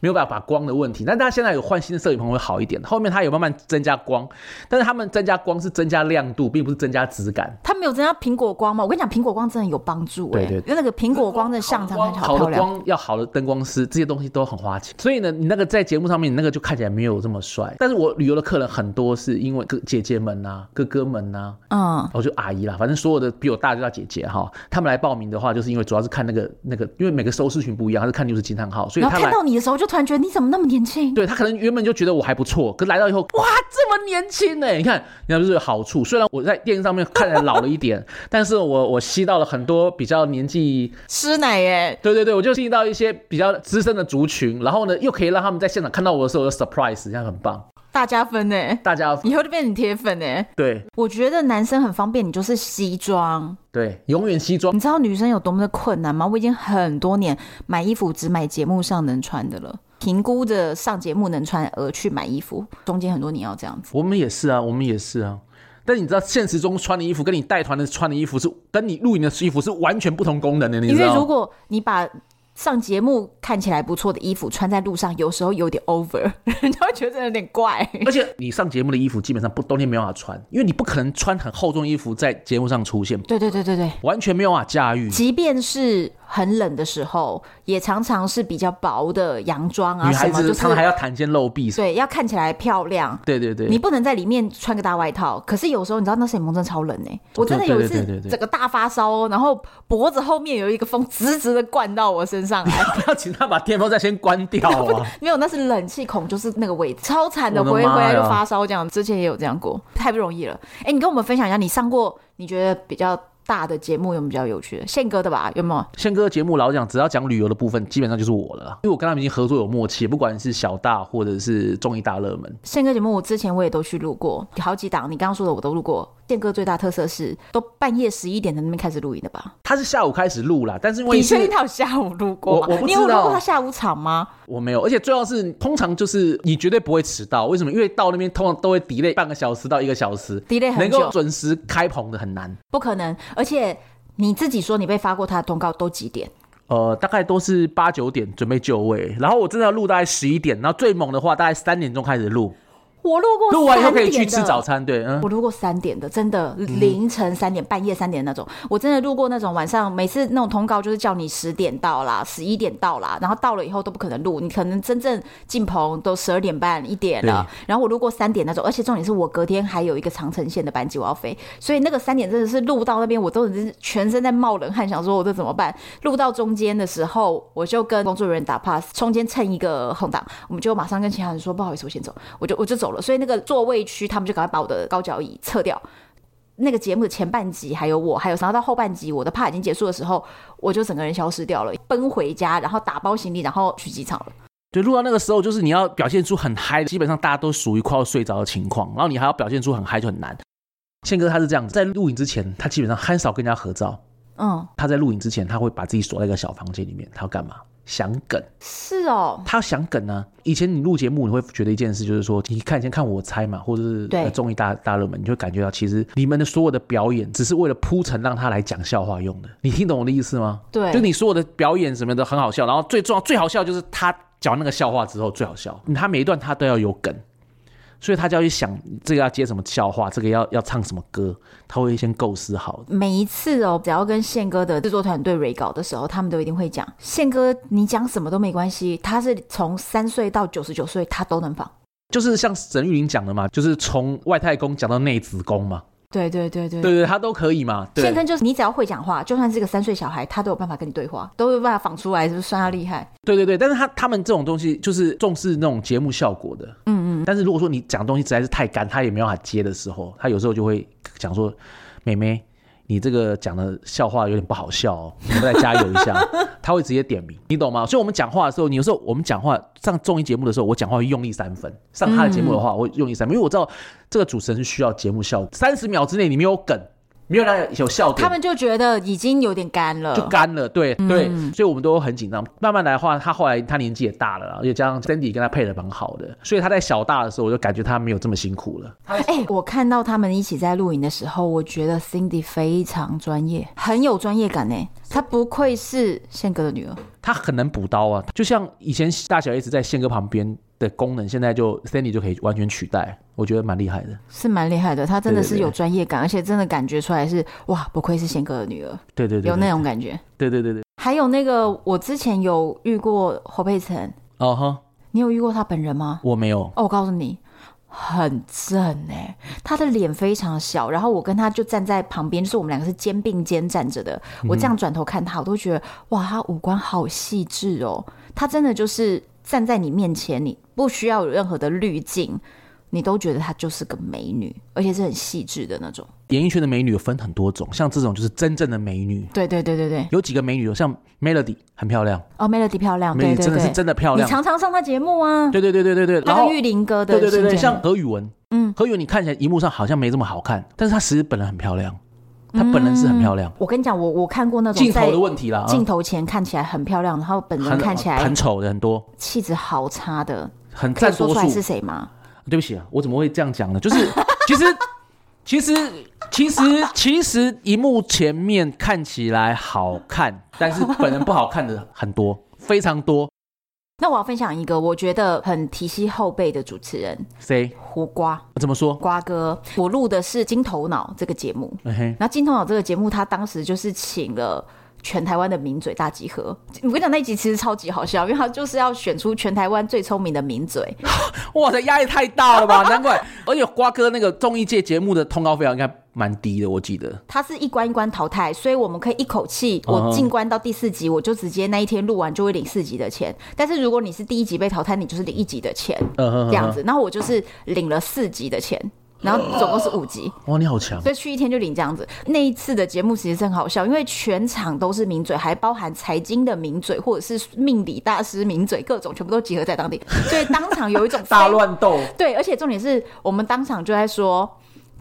没有办法把光的问题。但他现在有换新的摄影棚会好一点，后面他有慢慢增加光，但是他们增加光是增加亮度，并不是增加质感。他没有增加苹果光吗？我跟你讲，苹果光真的有帮助、欸。对，对对，因为那个苹果光的相场看起来好漂亮。好的光要好的灯光师，这些东西都很花钱。所以呢，你那个在节目上面，你那个就看起来没有这么帅。但是我旅游的客人很多是因为哥姐姐们呐、啊、哥哥们呐、啊，嗯，我就阿姨啦，反正所有的比我大就叫姐姐哈。他们来报名的话，就是因为主要是看那个那个，因为每个收视群不一样，他是看就是惊叹号，所以他看到你的时候就突然觉得你怎么那么年轻？对，他可能原本就觉得我还不错，可来到以后，哇，这么年轻呢？你看，你看，就是有好处？虽然我在电视上面看起来老了一点，但是我我吸到了很多比较年纪师奶耶。对对对，我就吸到一些比较资深的族群，然后呢，又可以让他们在现场看到我的时候有 surprise，这样很棒。大加分呢，大加分，以后就变成铁粉呢。对，我觉得男生很方便，你就是西装，对，永远西装。你知道女生有多么的困难吗？我已经很多年买衣服只买节目上能穿的了，评估着上节目能穿而去买衣服，中间很多你要这样子。我们也是啊，我们也是啊。但你知道现实中穿的衣服跟你带团的穿的衣服是跟你露营的衣服是完全不同功能的，你知道？因为如果你把上节目看起来不错的衣服穿在路上，有时候有点 over，人家会觉得有点怪。而且你上节目的衣服基本上不冬天没办法穿，因为你不可能穿很厚重的衣服在节目上出现。对对对对对，完全没有办法驾驭。即便是。很冷的时候，也常常是比较薄的洋装啊，女孩子就是常常还要袒肩露臂，对，要看起来漂亮。对对对，你不能在里面穿个大外套。可是有时候你知道那摄影棚真的超冷哎、欸，我真的有一次整个大发烧哦，然后脖子后面有一个风直直的灌到我身上来。不要请他把电风扇先关掉啊！没有，那是冷气孔，就是那个位置，超惨的，回回来就发烧这样。之前也有这样过，太不容易了。哎，你跟我们分享一下，你上过你觉得比较。大的节目有没有比较有趣的？宪哥的吧，有没有？宪哥的节目老讲，只要讲旅游的部分，基本上就是我了，因为我跟他们已经合作有默契，不管是小大或者是综艺大热门。宪哥节目我之前我也都去录过，好几档，你刚刚说的我都录过。宪哥最大特色是都半夜十一点在那边开始录影的吧？他是下午开始录啦，但是因为你确定他有下午录过吗？我我不知道。你有录过他下午场吗？我没有，而且最重要是，通常就是你绝对不会迟到。为什么？因为到那边通常都会 delay 半个小时到一个小时，delay 很久，能够准时开棚的很难，不可能。而且你自己说你被发过他的通告都几点？呃，大概都是八九点准备就位，然后我真的要录大概十一点，然后最猛的话大概三点钟开始录。我路过，录完以后可以去吃早餐。对，嗯，我路过三点的，真的凌晨三点、半夜三点那种。我真的路过那种晚上，每次那种通告就是叫你十点到啦，十一点到啦，然后到了以后都不可能录，你可能真正进棚都十二点半、一点了。然后我路过三点那种，而且重点是我隔天还有一个长城线的班机我要飞，所以那个三点真的是录到那边，我都是全身在冒冷汗，想说我这怎么办？录到中间的时候，我就跟工作人员打 pass，中间蹭一个空档，我们就马上跟其他人说不好意思，我先走，我就我就走了。所以那个座位。区他们就赶快把我的高脚椅撤掉。那个节目的前半集还有我，还有然后到后半集我的 part 已经结束的时候，我就整个人消失掉了，奔回家，然后打包行李，然后去机场了。对，录到那个时候就是你要表现出很嗨，基本上大家都属于快要睡着的情况，然后你还要表现出很嗨就很难。宪哥他是这样子，在录影之前他基本上很少跟人家合照。嗯，他在录影之前他会把自己锁在一个小房间里面，他要干嘛？想梗是哦，他想梗呢、啊。以前你录节目，你会觉得一件事，就是说，你看先看我猜嘛，或者是综艺大大热门，你就会感觉到其实你们的所有的表演只是为了铺陈让他来讲笑话用的。你听懂我的意思吗？对，就你所有的表演什么的很好笑，然后最重要最好笑就是他讲那个笑话之后最好笑，他每一段他都要有梗。所以他就要去想这个要接什么笑话，这个要要唱什么歌，他会先构思好。每一次哦，只要跟宪哥的制作团队 re 稿的时候，他们都一定会讲：宪哥，你讲什么都没关系。他是从三岁到九十九岁，他都能放。就是像沈玉玲讲的嘛，就是从外太空讲到内子宫嘛。对对对对，对对，他都可以嘛。宪哥就是你只要会讲话，就算是个三岁小孩，他都有办法跟你对话，都有办法仿出来，是不是算他厉害？对对对，但是他他们这种东西就是重视那种节目效果的。嗯嗯。但是如果说你讲的东西实在是太干，他也没办法接的时候，他有时候就会讲说：“妹妹。”你这个讲的笑话有点不好笑哦，你们再加油一下。他会直接点名，你懂吗？所以我们讲话的时候，你有时候我们讲话上综艺节目的时候，我讲话会用力三分；上他的节目的话，我会用力三分，因为我知道这个主持人是需要节目效果。三十秒之内你没有梗，没有那有笑点，他们就觉得已经有点干了，就干了。对、嗯、对，所以我们都很紧张。慢慢来的话，他后来他年纪也大了，而且加上 Cindy 跟他配的蛮好的，所以他在小大的时候，我就感觉他没有这么辛苦了。哎、欸，我看到他们一起在录影的时候，我觉得 Cindy 非常专业，很有专业感呢。他不愧是宪哥的女儿，他很能补刀啊，就像以前大小一直在宪哥旁边的功能，现在就 Sandy 就可以完全取代。我觉得蛮厉害的，是蛮厉害的。他真的是有专业感，对对对，而且真的感觉出来是哇，不愧是贤哥的女儿。对对对，对，有那种感觉。对对对对。还有那个，我之前有遇过侯佩岑。哦哈，你有遇过他本人吗？我没有。哦，我告诉你，很正哎，他的脸非常小，然后我跟他就站在旁边，就是我们两个是肩并肩站着的。我这样转头看他，我都觉得哇，他五官好细致哦。他真的就是站在你面前，你不需要有任何的滤镜。你都觉得她就是个美女，而且是很细致的那种。演艺圈的美女有分很多种，像这种就是真正的美女。对对对对对，有几个美女，有像 Melody 很漂亮哦，Melody 漂亮，真的是真的漂亮。你常常上她节目啊？对对对对对对。然后玉林哥的，对对对对，像何宇文，嗯，何宇文你看起来荧幕上好像没这么好看，但是她其实本人很漂亮，她本人是很漂亮。嗯、我跟你讲，我我看过那种镜头的问题啦，镜头前看起来很漂亮，然后本人看起来很丑的很多，气质好差的，很占多数。说是谁吗？对不起啊，我怎么会这样讲呢？就是 其实其实其实其实荧幕前面看起来好看，但是本人不好看的很多，非常多。那我要分享一个我觉得很提携后辈的主持人，谁？胡瓜。怎么说？瓜哥，我录的是《金头脑》这个节目。嗯哼。然后《金头脑》这个节目，他当时就是请了。全台湾的名嘴大集合，我跟你讲那一集其实超级好笑，因为他就是要选出全台湾最聪明的名嘴。哇，这压力太大了吧？难怪，而且瓜哥那个综艺界节目的通告费应该蛮低的，我记得。它是一关一关淘汰，所以我们可以一口气，我进关到第四集，我就直接那一天录完就会领四级的钱。但是如果你是第一集被淘汰，你就是领一级的钱，这样子。然后我就是领了四级的钱。然后总共是五集，哇，你好强！所以去一天就领这样子。那一次的节目其实很好笑，因为全场都是名嘴，还包含财经的名嘴或者是命理大师名嘴，各种全部都集合在当地，所以当场有一种 大乱斗。对，而且重点是我们当场就在说，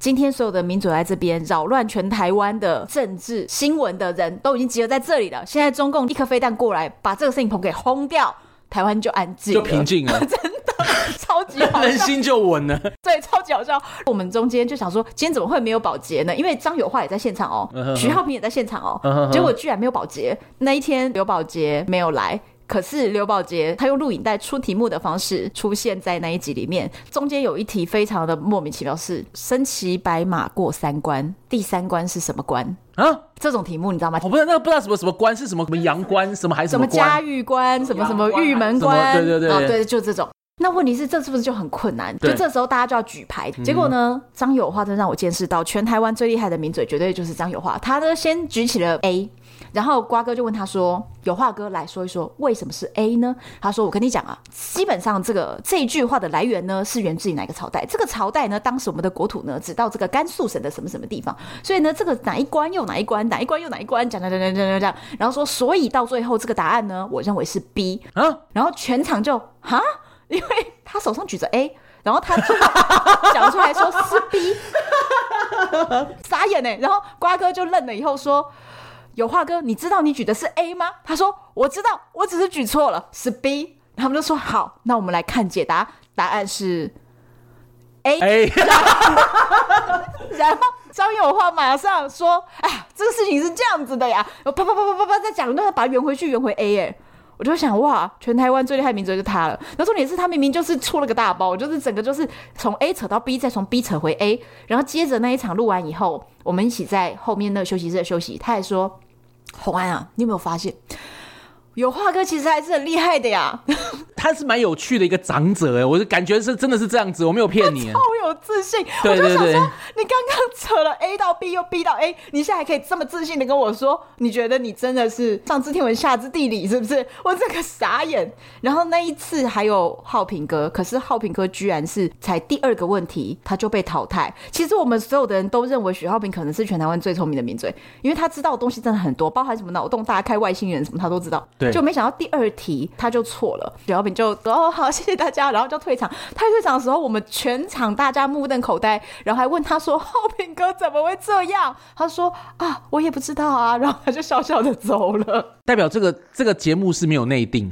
今天所有的民主在这边扰乱全台湾的政治新闻的人都已经集合在这里了。现在中共一颗飞弹过来，把这个摄影棚给轰掉，台湾就安静，就平静了。真的。超级好笑，人心就稳了。对，超级好笑。我们中间就想说，今天怎么会没有保洁呢？因为张友化也在现场哦，徐浩平也在现场哦，结果居然没有保洁。那一天刘保洁没有来，可是刘宝杰他用录影带出题目的方式出现在那一集里面。中间有一题非常的莫名其妙，是身骑白马过三关，第三关是什么关啊？这种题目你知道吗？我不知道那个不知道什么什么关是什么什么阳关什么还是什么嘉峪关什么什么玉门关？对对对，哦对，就这种。那问题是，这是不是就很困难？就这时候大家就要举牌。结果呢，张友化真让我见识到，全台湾最厉害的名嘴绝对就是张友化。他呢先举起了 A，然后瓜哥就问他说：“有话哥来说一说，为什么是 A 呢？”他说：“我跟你讲啊，基本上这个这一句话的来源呢，是源自于哪个朝代？这个朝代呢，当时我们的国土呢，只到这个甘肃省的什么什么地方。所以呢，这个哪一关又哪一关，哪一关又哪一关，讲讲讲讲讲讲，然后说，所以到最后这个答案呢，我认为是 B 啊。然后全场就哈。”因为他手上举着 A，然后他就讲出来说是 B，傻眼呢。然后瓜哥就愣了，以后说：“有话哥，你知道你举的是 A 吗？”他说：“我知道，我只是举错了，是 B。”他们就说：“好，那我们来看解答，答案是 A。A ” 然后张友化马上说：“哎呀，这个事情是这样子的呀！”啪啪啪啪啪啪在讲，那把它圆回去，圆回 A 哎。我就想哇，全台湾最厉害名嘴就是他了。那重点是他明明就是出了个大包，就是整个就是从 A 扯到 B，再从 B 扯回 A，然后接着那一场录完以后，我们一起在后面那个休息室休息。他还说：“红安啊，你有没有发现？”有话哥其实还是很厉害的呀，他是蛮有趣的一个长者哎，我就感觉是真的是这样子，我没有骗你，超有自信。对对对，对，你刚刚扯了 A 到 B 又 B 到 A，你现在还可以这么自信的跟我说，你觉得你真的是上知天文下知地理是不是？我这个傻眼。然后那一次还有浩平哥，可是浩平哥居然是才第二个问题他就被淘汰。其实我们所有的人都认为许浩平可能是全台湾最聪明的名嘴，因为他知道的东西真的很多，包含什么脑洞大开、外星人什么他都知道。就没想到第二题他就错了，许浩平就哦好，谢谢大家，然后就退场。他退场的时候，我们全场大家家目瞪口呆，然后还问他说：“浩平哥怎么会这样？”他说：“啊，我也不知道啊。”然后他就笑笑的走了。代表这个这个节目是没有内定，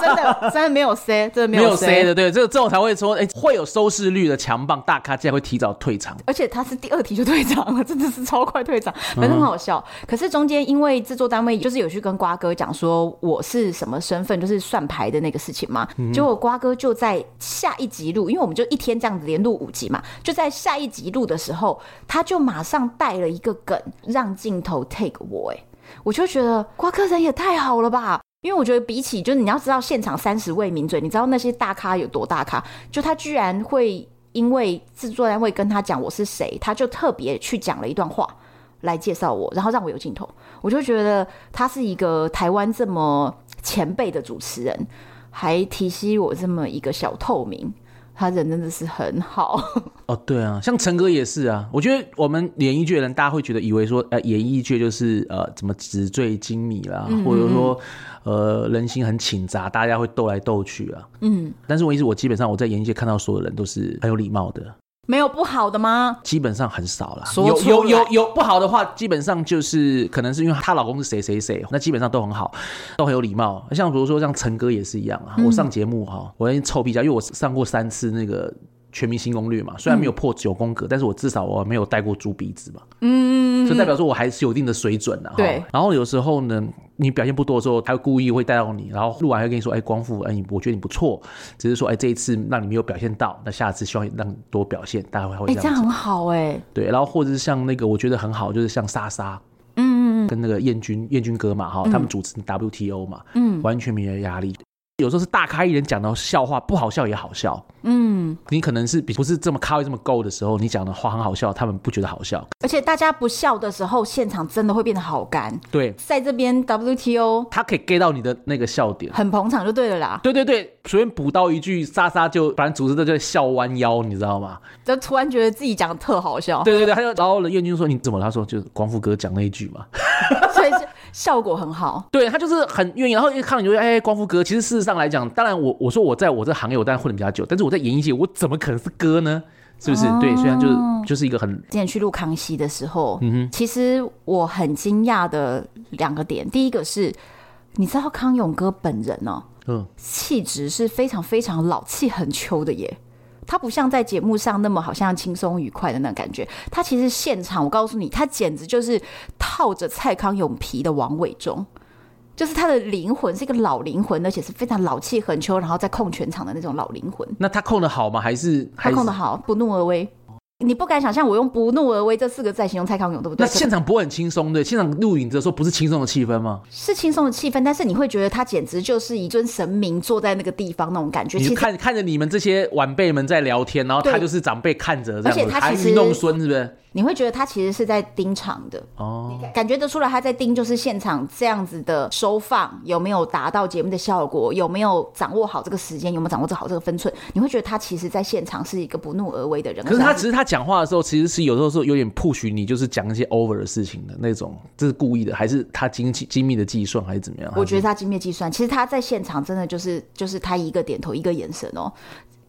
真的真的没有 C，真的没有 C 的，对，这个这种才会说，哎，会有收视率的强棒大咖竟然会提早退场，而且他是第二题就退场了，真的是超快退场，反正很好笑。嗯、可是中间因为制作单位就是有去跟瓜哥讲说我是什么身份，就是算牌的那个事情嘛，嗯、结果瓜哥就在下一集录，因为我们就一天这样子连录五集嘛，就在下一集录的时候，他就马上带了一个梗，让镜头 take 我，哎。我就觉得瓜哥人也太好了吧，因为我觉得比起就是你要知道现场三十位名嘴，你知道那些大咖有多大咖，就他居然会因为制作单位跟他讲我是谁，他就特别去讲了一段话来介绍我，然后让我有镜头，我就觉得他是一个台湾这么前辈的主持人，还提携我这么一个小透明。他人真的是很好 哦，对啊，像陈哥也是啊。我觉得我们演艺界的人，大家会觉得以为说，呃，演艺界就是呃，怎么纸醉金迷啦，嗯嗯嗯或者说呃，人心很倾杂，大家会斗来斗去啊。嗯，但是我意思，我基本上我在演艺界看到所有人都是很有礼貌的。没有不好的吗？基本上很少啦。有有有有不好的话，基本上就是可能是因为她老公是谁谁谁，那基本上都很好，都很有礼貌。像比如说像陈哥也是一样啊，我上节目哈，我先臭屁一下，因为我上过三次那个。全民新攻略嘛，虽然没有破九宫格，嗯、但是我至少我没有带过猪鼻子嘛，嗯，所以代表说我还是有一定的水准的。对，然后有时候呢，你表现不多的时候，他会故意会带到你，然后录完会跟你说，哎、欸，光复，哎、欸，我觉得你不错，只是说，哎、欸，这一次让你没有表现到，那下次希望你让你多表现，大家会会这样。这样很好哎、欸。对，然后或者是像那个我觉得很好，就是像莎莎，嗯嗯嗯，跟那个燕军燕军哥嘛，哈，他们主持 WTO 嘛，嗯，完全没有压力。有时候是大咖艺人讲的笑话不好笑也好笑，嗯，你可能是比不是这么咖位这么够的时候，你讲的话很好笑，他们不觉得好笑，而且大家不笑的时候，现场真的会变得好干。对，在这边 WTO，他可以 get 到你的那个笑点，很捧场就对了啦。对对对，随便补到一句，莎莎就反正主持的就笑弯腰，你知道吗？就突然觉得自己讲的特好笑。对对对，他就然后呢，彦君说你怎么了？他说就是光复哥讲那一句嘛。所以是。效果很好，对，他就是很愿意，然后一看你就说，哎，光复哥。其实事实上来讲，当然我我说我在我这行业我当然混的比较久，但是我在演艺界我怎么可能是哥呢？是不是？哦、对，虽然就是就是一个很。之前去录康熙的时候，嗯哼，其实我很惊讶的两个点，第一个是，你知道康永哥本人呢、哦，嗯，气质是非常非常老气横秋的耶。他不像在节目上那么好像轻松愉快的那种感觉，他其实现场，我告诉你，他简直就是套着蔡康永皮的王伟忠，就是他的灵魂是一个老灵魂，而且是非常老气横秋，然后在控全场的那种老灵魂。那他控的好吗？还是他控得好，不怒而威。你不敢想象我用“不怒而威”这四个字来形容蔡康永，对不对？那现场不会很轻松的，现场录影的时候不是轻松的气氛吗？是轻松的气氛，但是你会觉得他简直就是一尊神明坐在那个地方那种感觉。你看看着你们这些晚辈们在聊天，然后他就是长辈看着这样子，而且他其实弄孙，是不是？你会觉得他其实是在盯场的哦，感觉得出来他在盯，就是现场这样子的收放有没有达到节目的效果，有没有掌握好这个时间，有没有掌握好这个分寸？你会觉得他其实在现场是一个不怒而威的人。可是他只是他讲话的时候，其实是有时候是有点 push 你，就是讲一些 over 的事情的那种，这是故意的，还是他精精密的计算，还是怎么样？我觉得他精密计算，其实他在现场真的就是就是他一个点头一个眼神哦。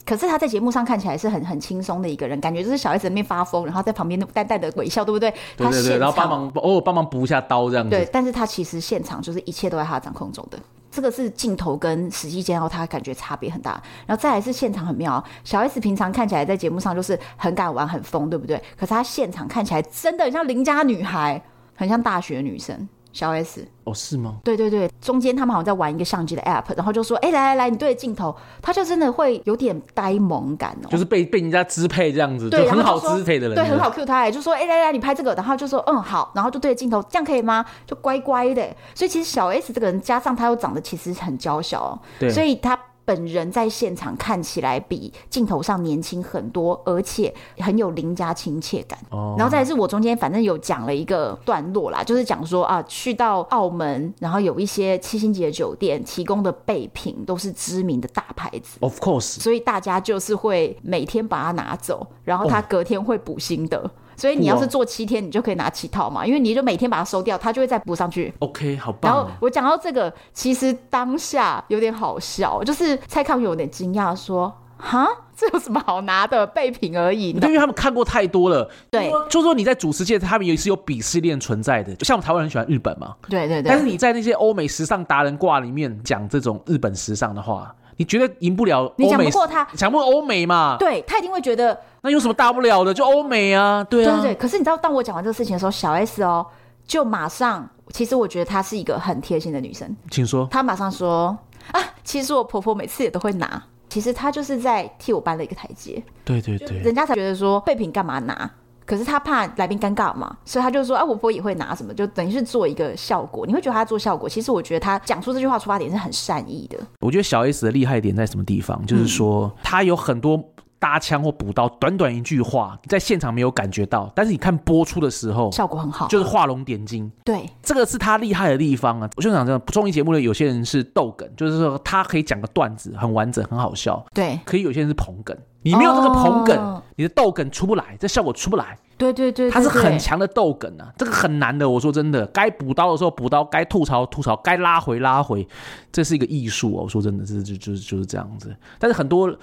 可是他在节目上看起来是很很轻松的一个人，感觉就是小 S 在那边发疯，然后在旁边淡淡的微笑，对不对？对对对，然后帮忙偶尔帮忙补一下刀这样子。对，但是他其实现场就是一切都在他掌控中的，这个是镜头跟实际间，然后他感觉差别很大。然后再来是现场很妙，小 S 平常看起来在节目上就是很敢玩很疯，对不对？可是他现场看起来真的很像邻家女孩，很像大学女生。小 S 哦，是吗？对对对，中间他们好像在玩一个相机的 app，然后就说：“哎，来来来，你对着镜头。”他就真的会有点呆萌感哦，就是被被人家支配这样子，对，就很好支配的人，对，很好 cue 他，就说：“哎，来来，你拍这个。”然后就说：“嗯，好。”然后就对着镜头，这样可以吗？就乖乖的。所以其实小 S 这个人，加上他又长得其实很娇小哦，对，所以他。本人在现场看起来比镜头上年轻很多，而且很有邻家亲切感。哦，然后再是我中间反正有讲了一个段落啦，就是讲说啊，去到澳门，然后有一些七星级的酒店提供的备品都是知名的大牌子，Of course，所以大家就是会每天把它拿走，然后他隔天会补新的。Oh. 所以你要是做七天，你就可以拿七套嘛，因为你就每天把它收掉，它就会再补上去。OK，好棒。然后我讲到这个，其实当下有点好笑，就是蔡康永有点惊讶说：“哈，这有什么好拿的？备品而已。因为他们看过太多了。对，就是说你在主持界，他们也是有鄙视链存在的。就像我们台湾人很喜欢日本嘛，对对对。但是你在那些欧美时尚达人挂里面讲这种日本时尚的话，你觉得赢不了欧美？你讲不过他，讲不过欧美嘛？对，他一定会觉得那有什么大不了的？就欧美啊，对啊。对对对。可是你知道，当我讲完这个事情的时候，小 S 哦，就马上，其实我觉得她是一个很贴心的女生。请说。她马上说啊，其实我婆婆每次也都会拿。其实她就是在替我搬了一个台阶，对对对，人家才觉得说备品干嘛拿，可是他怕来宾尴尬嘛，所以他就说啊，我婆婆也会拿什么，就等于是做一个效果。你会觉得他做效果，其实我觉得他讲出这句话出发点是很善意的。我觉得小 S 的厉害点在什么地方，就是说他有很多。搭枪或补刀，短短一句话，在现场没有感觉到，但是你看播出的时候，效果很好，就是画龙点睛。对，这个是他厉害的地方啊！我就想这样，综艺节目的有些人是逗梗，就是说他可以讲个段子很完整，很好笑。对，可以有些人是捧梗，你没有这个捧梗，哦、你的逗梗出不来，这效果出不来。对对对，对，他是很强的逗梗啊，这个很难的。我说真的，该补刀的时候补刀，该吐槽吐槽，该拉回拉回，这是一个艺术哦。我说真的，这就就就是这样子。但是很多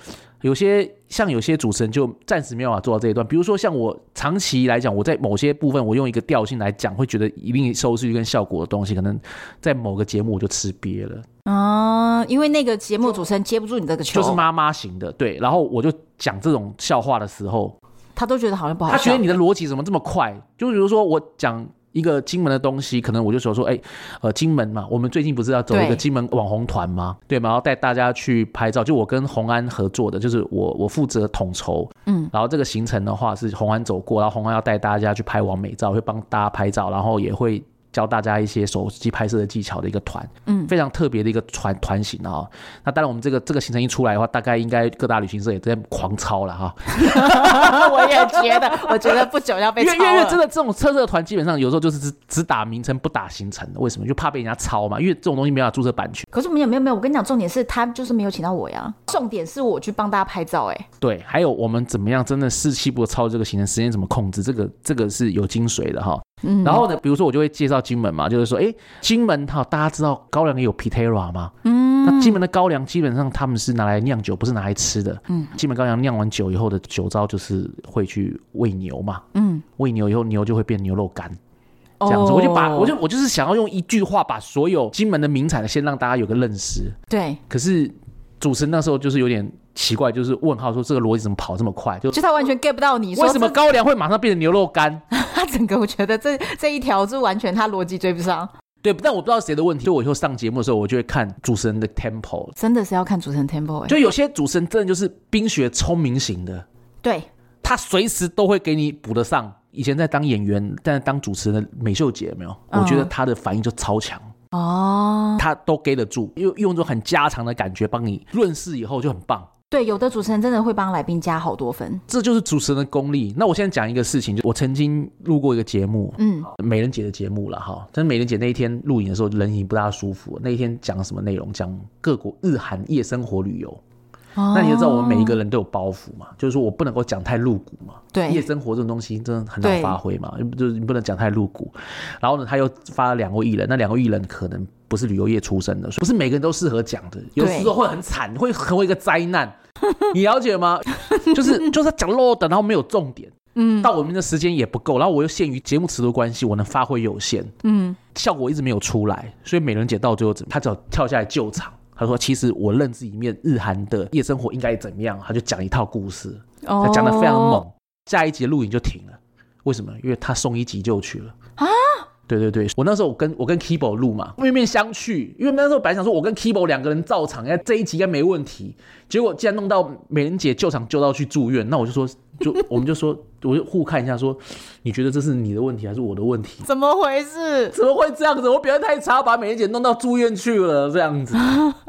有些像有些主持人就暂时没有办法做到这一段，比如说像我长期来讲，我在某些部分我用一个调性来讲，会觉得一定收视率跟效果的东西，可能在某个节目我就吃瘪了啊，因为那个节目主持人接不住你这个球，就是妈妈型的，对。然后我就讲这种笑话的时候。他都觉得好像不好笑，他觉得你的逻辑怎么这么快？就比如说我讲一个金门的东西，可能我就说说，哎，呃，金门嘛，我们最近不是要走一个金门网红团吗？对吗？然后带大家去拍照，就我跟红安合作的，就是我我负责统筹，嗯，然后这个行程的话是红安走过，然后红安要带大家去拍完美照，会帮大家拍照，然后也会。教大家一些手机拍摄的技巧的一个团，嗯，非常特别的一个团团型啊。那当然，我们这个这个行程一出来的话，大概应该各大旅行社也在狂抄了哈。我也觉得，我觉得不久要被抄。因为因为真的这种车社团基本上有时候就是只只打名称不打行程的，为什么？就怕被人家抄嘛。因为这种东西没办法注册版权。可是没有没有没有，我跟你讲，重点是他就是没有请到我呀。重点是我去帮大家拍照，哎，对，还有我们怎么样真的四七不抄这个行程时间怎么控制？这个这个是有精髓的哈。嗯，然后呢，比如说我就会介绍金门嘛，就是说，哎，金门哈，大家知道高粱也有 Pitera 吗？嗯，那金门的高粱基本上他们是拿来酿酒，不是拿来吃的。嗯，金门高粱酿完酒以后的酒糟就是会去喂牛嘛。嗯，喂牛以后牛就会变牛肉干，这样子，我就把我就我就是想要用一句话把所有金门的名产先让大家有个认识。对，可是主持人那时候就是有点。奇怪，就是问号说这个逻辑怎么跑这么快？就就他完全 get 不到你说为什么高粱会马上变成牛肉干？他整个我觉得这这一条就完全他逻辑追不上。对，但我不知道谁的问题。就我以后上节目的时候，我就会看主持人的 tempo。真的是要看主持人 tempo 欸。就有些主持人真的就是冰雪聪明型的，对，他随时都会给你补得上。以前在当演员，但是当主持人的美秀姐有没有？我觉得他的反应就超强哦，他都给得住，用用这种很家常的感觉帮你润饰，以后就很棒。对，有的主持人真的会帮来宾加好多分，这就是主持人的功力。那我现在讲一个事情，就我曾经录过一个节目，嗯，美人姐的节目了哈。但是美人姐那一天录影的时候，人已经不大舒服。那一天讲什么内容？讲各国日韩夜生活旅游。哦。那你就知道我们每一个人都有包袱嘛，就是说我不能够讲太露骨嘛。对。夜生活这种东西真的很难发挥嘛，就是你不能讲太露骨。然后呢，他又发了两位艺人，那两位艺人可能。不是旅游业出身的，不是每个人都适合讲的，有时候会很惨，会成为一个灾难，你了解吗？就是就是讲漏的，然后没有重点，嗯，到我们的时间也不够，然后我又限于节目尺度关系，我能发挥有限，嗯，效果一直没有出来，所以美人姐到最后怎么，她只要跳下来救场，她说：“其实我认知里面日韩的夜生活应该怎么样？”他就讲一套故事，他讲的非常猛，下一集录影就停了，为什么？因为他送医急救去了啊。对对对，我那时候我跟我跟 Kibo 录嘛，面面相觑，因为那时候本来想说我跟 Kibo 两个人照场，哎，这一集应该没问题。结果既然弄到美人姐救场救到去住院，那我就说，就我们就说，我就互看一下说，说你觉得这是你的问题还是我的问题？怎么回事？怎么会这样子？我表现太差，把美人姐弄到住院去了，这样子。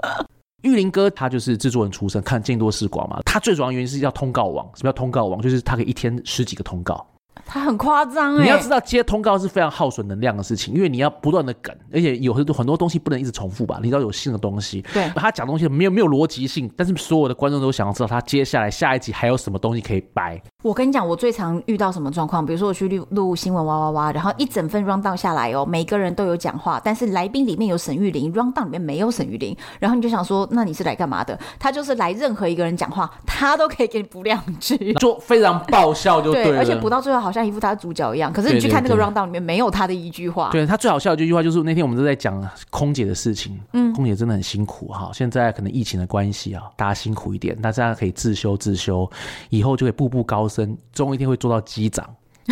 玉林哥他就是制作人出身，看见多识广嘛。他最主要原因是叫通告网，什么叫通告网？就是他可以一天十几个通告。他很夸张哎。你要知道接通告是非常耗损能量的事情，因为你要不断的梗，而且有很多很多东西不能一直重复吧？你知道有新的东西，对，他讲东西没有没有逻辑性，但是所有的观众都想要知道他接下来下一集还有什么东西可以掰。我跟你讲，我最常遇到什么状况？比如说我去录录新闻哇哇哇，然后一整份 round down 下来哦，每个人都有讲话，但是来宾里面有沈玉玲，round down 里面没有沈玉玲，然后你就想说，那你是来干嘛的？他就是来任何一个人讲话，他都可以给你补两句，就非常爆笑就对了，对，而且补到最后好像一副他是主角一样。可是你去看那个 round down 里面没有他的一句话。对，对他最好笑的一句话就是那天我们都在讲空姐的事情，嗯，空姐真的很辛苦哈，现在可能疫情的关系啊，大家辛苦一点，大家可以自修自修，以后就可以步步高升，终一天会。做到机长，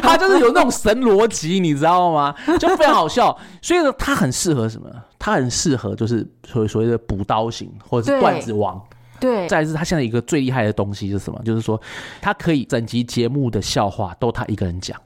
他就是有那种神逻辑，你知道吗？就非常好笑。所以呢，他很适合什么？他很适合就是所谓所谓的补刀型或者是段子王。对，再是他现在一个最厉害的东西是什么？就是说他可以整集节目的笑话都他一个人讲。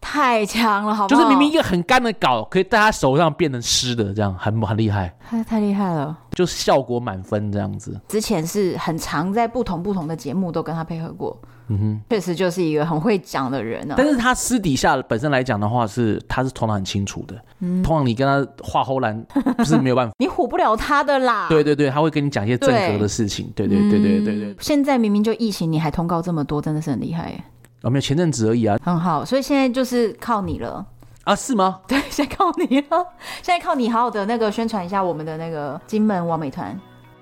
太强了，好不好？就是明明一个很干的稿，可以在他手上变成湿的，这样很很厉害，太太厉害了，就是效果满分这样子。之前是很常在不同不同的节目都跟他配合过，嗯哼，确实就是一个很会讲的人啊。但是他私底下本身来讲的话是，是他是头脑很清楚的，嗯，通常你跟他画后栏不是没有办法，你唬不了他的啦。对对对，他会跟你讲一些正格的事情，对对对对对对。现在明明就疫情，你还通告这么多，真的是很厉害耶。哦，没有前阵子而已啊，很好，所以现在就是靠你了啊？是吗？对，现在靠你了，现在靠你好好的那个宣传一下我们的那个金门王美团。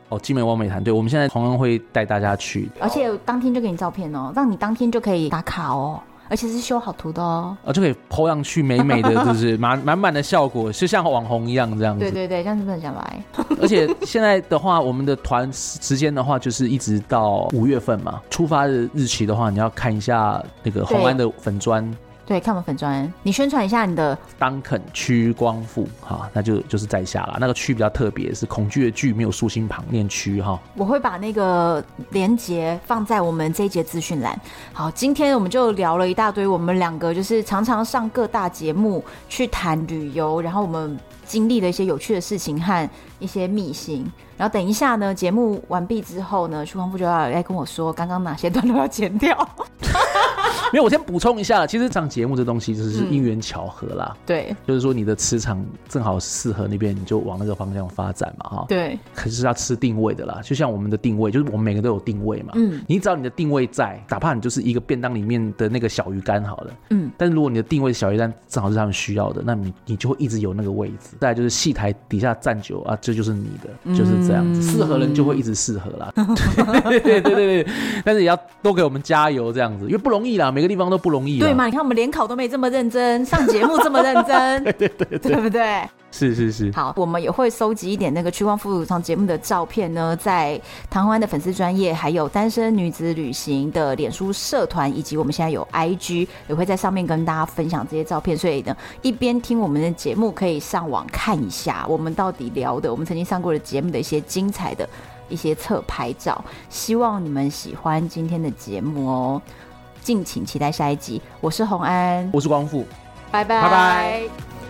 哦，金门王美团，对，我们现在同样会带大家去，而且当天就给你照片哦，让你当天就可以打卡哦。而且是修好图的哦，啊，就可以 po 上去美美的，就是满满满的效果，就像网红一样这样子。对对对，这样子不能想来。而且现在的话，我们的团时间的话，就是一直到五月份嘛。出发的日期的话，你要看一下那个红安的粉专。对，看我们粉砖，你宣传一下你的。当肯屈光复哈，那就就是在下了。那个区比较特别，是恐惧的惧，没有竖心旁，念区哈。我会把那个连接放在我们这一节资讯栏。好，今天我们就聊了一大堆，我们两个就是常常上各大节目去谈旅游，然后我们经历了一些有趣的事情和一些秘辛。然后等一下呢，节目完毕之后呢，徐光富就要来跟我说，刚刚哪些段落要剪掉。没有，我先补充一下，其实上节目这东西就是因缘巧合啦。嗯、对，就是说你的磁场正好适合那边，你就往那个方向发展嘛，哈。对。可是要吃定位的啦，就像我们的定位，就是我们每个都有定位嘛。嗯。你只要你的定位在，哪怕你就是一个便当里面的那个小鱼干好了。嗯。但是如果你的定位小鱼干正好是他们需要的，那你你就会一直有那个位置。再就是戏台底下站久啊，这就是你的，就是这样子。适、嗯、合人就会一直适合啦。对对对对。但是也要多给我们加油，这样子，因为不容易啦。每个地方都不容易，对嘛？你看我们联考都没这么认真，上节目这么认真，对对对，对，对不对？是是是。好，我们也会收集一点那个屈光复上节目的照片呢，在唐欢的粉丝专业，还有单身女子旅行的脸书社团，以及我们现在有 IG，也会在上面跟大家分享这些照片。所以呢，一边听我们的节目，可以上网看一下我们到底聊的，我们曾经上过的节目的一些精彩的一些侧拍照。希望你们喜欢今天的节目哦。敬请期待下一集。我是洪安，我是光复，拜拜。拜拜。